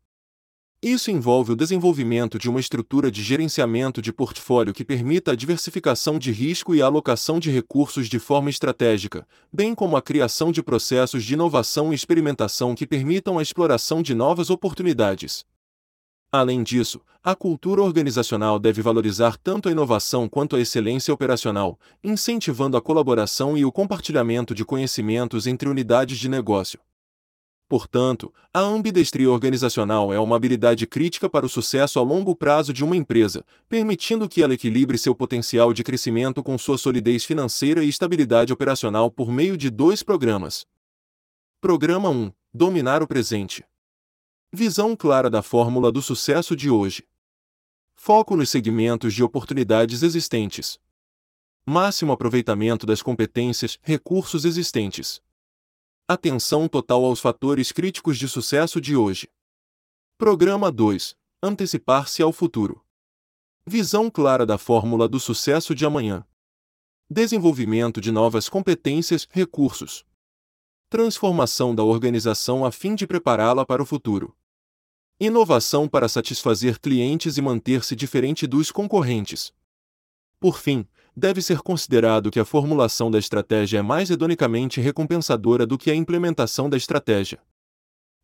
Isso envolve o desenvolvimento de uma estrutura de gerenciamento de portfólio que permita a diversificação de risco e a alocação de recursos de forma estratégica, bem como a criação de processos de inovação e experimentação que permitam a exploração de novas oportunidades. Além disso, a cultura organizacional deve valorizar tanto a inovação quanto a excelência operacional, incentivando a colaboração e o compartilhamento de conhecimentos entre unidades de negócio. Portanto, a ambidestria organizacional é uma habilidade crítica para o sucesso a longo prazo de uma empresa, permitindo que ela equilibre seu potencial de crescimento com sua solidez financeira e estabilidade operacional por meio de dois programas. Programa 1 Dominar o presente. Visão clara da fórmula do sucesso de hoje. Foco nos segmentos de oportunidades existentes. Máximo aproveitamento das competências, recursos existentes. Atenção total aos fatores críticos de sucesso de hoje. Programa 2 Antecipar-se ao futuro. Visão clara da fórmula do sucesso de amanhã. Desenvolvimento de novas competências, recursos. Transformação da organização a fim de prepará-la para o futuro. Inovação para satisfazer clientes e manter-se diferente dos concorrentes. Por fim, deve ser considerado que a formulação da estratégia é mais hedonicamente recompensadora do que a implementação da estratégia.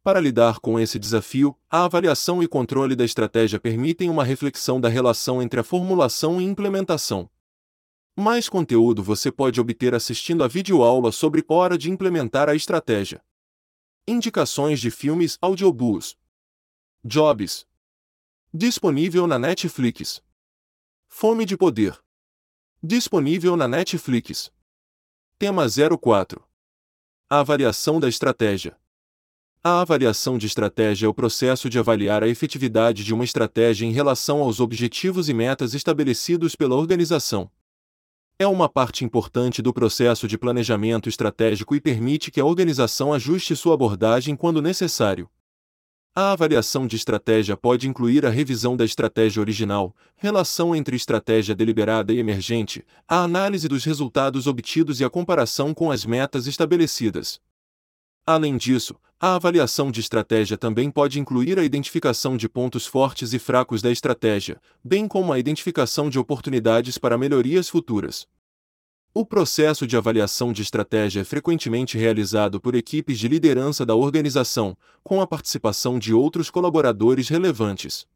Para lidar com esse desafio, a avaliação e controle da estratégia permitem uma reflexão da relação entre a formulação e implementação. Mais conteúdo você pode obter assistindo a videoaula sobre hora de implementar a estratégia. Indicações de filmes audiobooks. Jobs. Disponível na Netflix. Fome de Poder. Disponível na Netflix. Tema 04. A avaliação da estratégia. A avaliação de estratégia é o processo de avaliar a efetividade de uma estratégia em relação aos objetivos e metas estabelecidos pela organização. É uma parte importante do processo de planejamento estratégico e permite que a organização ajuste sua abordagem quando necessário. A avaliação de estratégia pode incluir a revisão da estratégia original, relação entre estratégia deliberada e emergente, a análise dos resultados obtidos e a comparação com as metas estabelecidas. Além disso, a avaliação de estratégia também pode incluir a identificação de pontos fortes e fracos da estratégia, bem como a identificação de oportunidades para melhorias futuras. O processo de avaliação de estratégia é frequentemente realizado por equipes de liderança da organização, com a participação de outros colaboradores relevantes.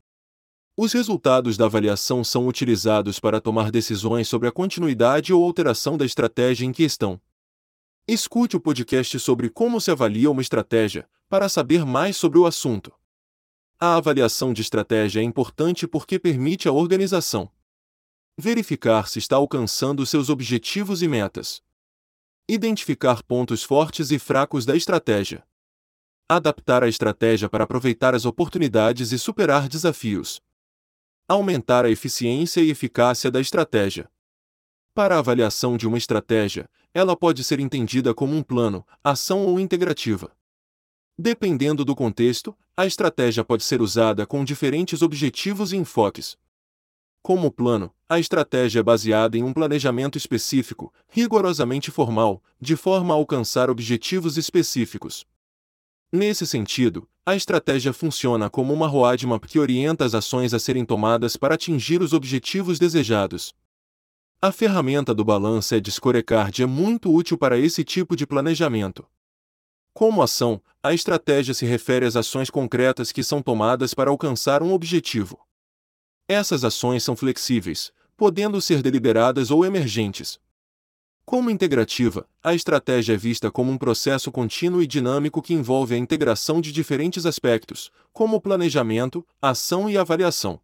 Os resultados da avaliação são utilizados para tomar decisões sobre a continuidade ou alteração da estratégia em questão. Escute o podcast sobre como se avalia uma estratégia, para saber mais sobre o assunto. A avaliação de estratégia é importante porque permite à organização verificar se está alcançando seus objetivos e metas, identificar pontos fortes e fracos da estratégia, adaptar a estratégia para aproveitar as oportunidades e superar desafios, aumentar a eficiência e eficácia da estratégia. Para a avaliação de uma estratégia, ela pode ser entendida como um plano, ação ou integrativa. Dependendo do contexto, a estratégia pode ser usada com diferentes objetivos e enfoques. Como plano, a estratégia é baseada em um planejamento específico, rigorosamente formal, de forma a alcançar objetivos específicos. Nesse sentido, a estratégia funciona como uma roadmap que orienta as ações a serem tomadas para atingir os objetivos desejados. A ferramenta do Balance de Scorecard é muito útil para esse tipo de planejamento. Como ação, a estratégia se refere às ações concretas que são tomadas para alcançar um objetivo. Essas ações são flexíveis, podendo ser deliberadas ou emergentes. Como integrativa, a estratégia é vista como um processo contínuo e dinâmico que envolve a integração de diferentes aspectos, como planejamento, ação e avaliação.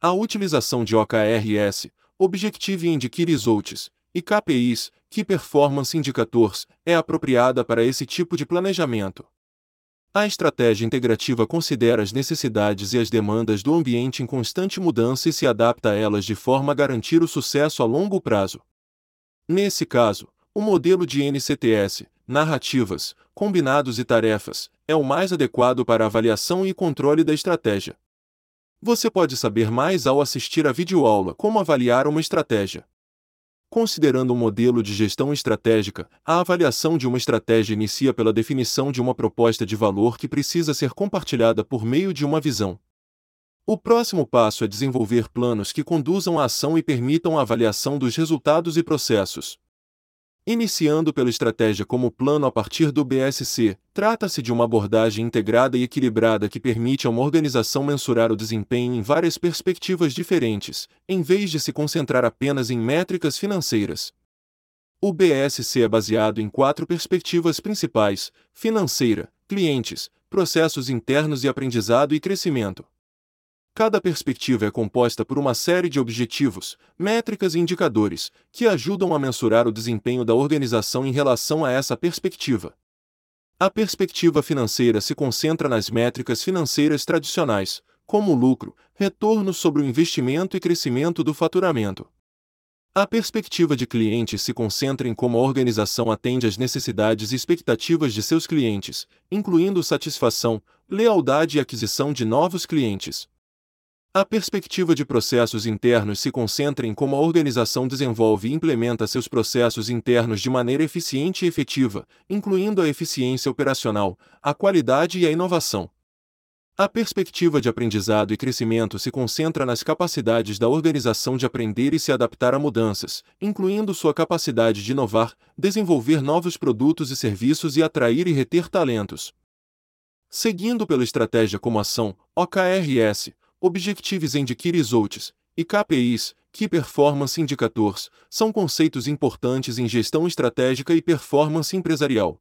A utilização de OKRS, Objective Indicator Results, e KPIs, Key Performance Indicators, é apropriada para esse tipo de planejamento. A estratégia integrativa considera as necessidades e as demandas do ambiente em constante mudança e se adapta a elas de forma a garantir o sucesso a longo prazo. Nesse caso, o modelo de NCTS, narrativas, combinados e tarefas, é o mais adequado para avaliação e controle da estratégia. Você pode saber mais ao assistir a videoaula Como avaliar uma estratégia. Considerando um modelo de gestão estratégica, a avaliação de uma estratégia inicia pela definição de uma proposta de valor que precisa ser compartilhada por meio de uma visão. O próximo passo é desenvolver planos que conduzam a ação e permitam a avaliação dos resultados e processos. Iniciando pela estratégia como plano a partir do BSC, trata-se de uma abordagem integrada e equilibrada que permite a uma organização mensurar o desempenho em várias perspectivas diferentes, em vez de se concentrar apenas em métricas financeiras. O BSC é baseado em quatro perspectivas principais: financeira, clientes, processos internos e aprendizado e crescimento. Cada perspectiva é composta por uma série de objetivos, métricas e indicadores, que ajudam a mensurar o desempenho da organização em relação a essa perspectiva. A perspectiva financeira se concentra nas métricas financeiras tradicionais, como lucro, retorno sobre o investimento e crescimento do faturamento. A perspectiva de cliente se concentra em como a organização atende às necessidades e expectativas de seus clientes, incluindo satisfação, lealdade e aquisição de novos clientes. A perspectiva de processos internos se concentra em como a organização desenvolve e implementa seus processos internos de maneira eficiente e efetiva, incluindo a eficiência operacional, a qualidade e a inovação. A perspectiva de aprendizado e crescimento se concentra nas capacidades da organização de aprender e se adaptar a mudanças, incluindo sua capacidade de inovar, desenvolver novos produtos e serviços e atrair e reter talentos. Seguindo pela estratégia como ação, OKRS, Objectives Results, e KPIs, Key Performance Indicators, são conceitos importantes em gestão estratégica e performance empresarial.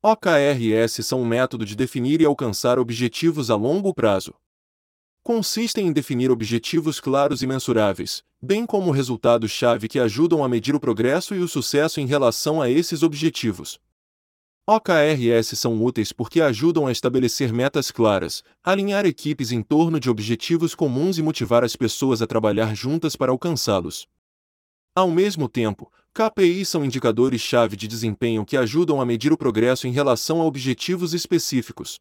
OKRS são um método de definir e alcançar objetivos a longo prazo. Consistem em definir objetivos claros e mensuráveis, bem como resultados-chave que ajudam a medir o progresso e o sucesso em relação a esses objetivos. OKRS são úteis porque ajudam a estabelecer metas claras, alinhar equipes em torno de objetivos comuns e motivar as pessoas a trabalhar juntas para alcançá-los. Ao mesmo tempo, KPIs são indicadores-chave de desempenho que ajudam a medir o progresso em relação a objetivos específicos.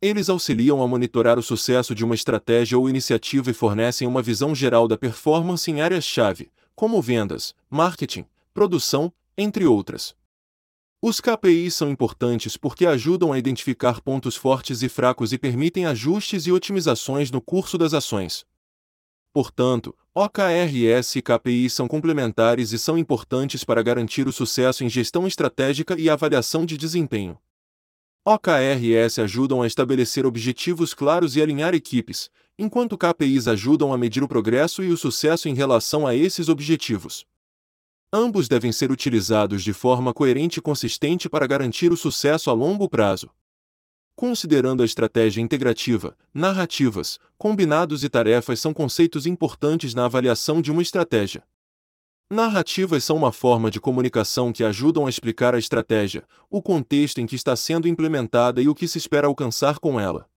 Eles auxiliam a monitorar o sucesso de uma estratégia ou iniciativa e fornecem uma visão geral da performance em áreas-chave, como vendas, marketing, produção, entre outras. Os KPIs são importantes porque ajudam a identificar pontos fortes e fracos e permitem ajustes e otimizações no curso das ações. Portanto, OKRS e KPI são complementares e são importantes para garantir o sucesso em gestão estratégica e avaliação de desempenho. OKRS ajudam a estabelecer objetivos claros e alinhar equipes, enquanto KPIs ajudam a medir o progresso e o sucesso em relação a esses objetivos. Ambos devem ser utilizados de forma coerente e consistente para garantir o sucesso a longo prazo. Considerando a estratégia integrativa, narrativas, combinados e tarefas são conceitos importantes na avaliação de uma estratégia. Narrativas são uma forma de comunicação que ajudam a explicar a estratégia, o contexto em que está sendo implementada e o que se espera alcançar com ela.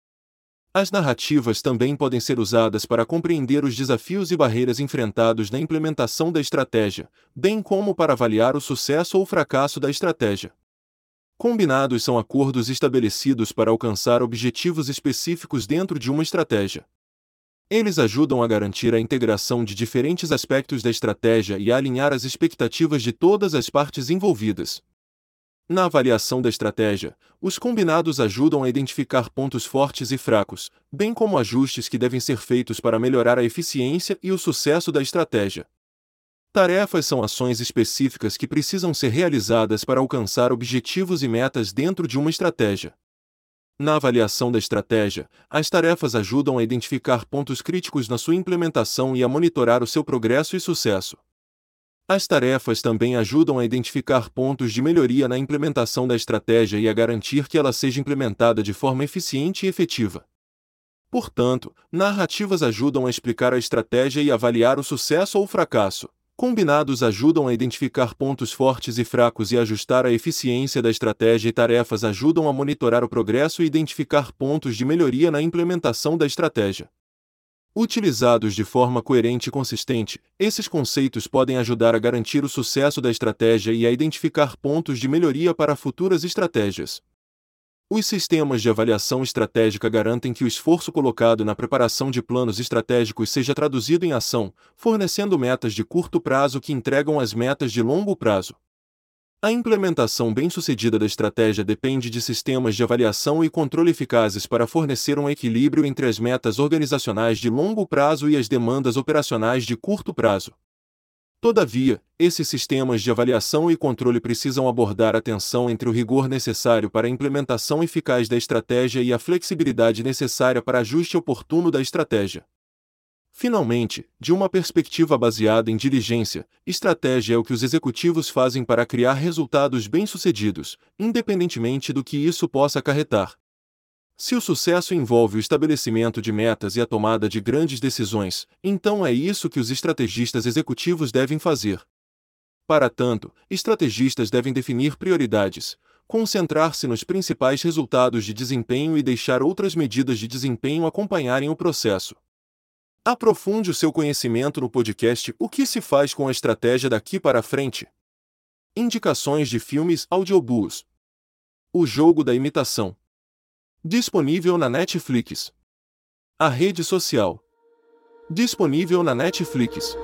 As narrativas também podem ser usadas para compreender os desafios e barreiras enfrentados na implementação da estratégia, bem como para avaliar o sucesso ou fracasso da estratégia. Combinados são acordos estabelecidos para alcançar objetivos específicos dentro de uma estratégia. Eles ajudam a garantir a integração de diferentes aspectos da estratégia e a alinhar as expectativas de todas as partes envolvidas. Na avaliação da estratégia, os combinados ajudam a identificar pontos fortes e fracos, bem como ajustes que devem ser feitos para melhorar a eficiência e o sucesso da estratégia. Tarefas são ações específicas que precisam ser realizadas para alcançar objetivos e metas dentro de uma estratégia. Na avaliação da estratégia, as tarefas ajudam a identificar pontos críticos na sua implementação e a monitorar o seu progresso e sucesso. As tarefas também ajudam a identificar pontos de melhoria na implementação da estratégia e a garantir que ela seja implementada de forma eficiente e efetiva. Portanto, narrativas ajudam a explicar a estratégia e avaliar o sucesso ou fracasso. Combinados ajudam a identificar pontos fortes e fracos e ajustar a eficiência da estratégia, e tarefas ajudam a monitorar o progresso e identificar pontos de melhoria na implementação da estratégia. Utilizados de forma coerente e consistente, esses conceitos podem ajudar a garantir o sucesso da estratégia e a identificar pontos de melhoria para futuras estratégias. Os sistemas de avaliação estratégica garantem que o esforço colocado na preparação de planos estratégicos seja traduzido em ação, fornecendo metas de curto prazo que entregam as metas de longo prazo. A implementação bem-sucedida da estratégia depende de sistemas de avaliação e controle eficazes para fornecer um equilíbrio entre as metas organizacionais de longo prazo e as demandas operacionais de curto prazo. Todavia, esses sistemas de avaliação e controle precisam abordar a tensão entre o rigor necessário para a implementação eficaz da estratégia e a flexibilidade necessária para ajuste oportuno da estratégia. Finalmente, de uma perspectiva baseada em diligência, estratégia é o que os executivos fazem para criar resultados bem-sucedidos, independentemente do que isso possa acarretar. Se o sucesso envolve o estabelecimento de metas e a tomada de grandes decisões, então é isso que os estrategistas executivos devem fazer. Para tanto, estrategistas devem definir prioridades, concentrar-se nos principais resultados de desempenho e deixar outras medidas de desempenho acompanharem o processo. Aprofunde o seu conhecimento no podcast O que se faz com a estratégia daqui para frente. Indicações de filmes audiobooks. O jogo da imitação. Disponível na Netflix. A rede social. Disponível na Netflix.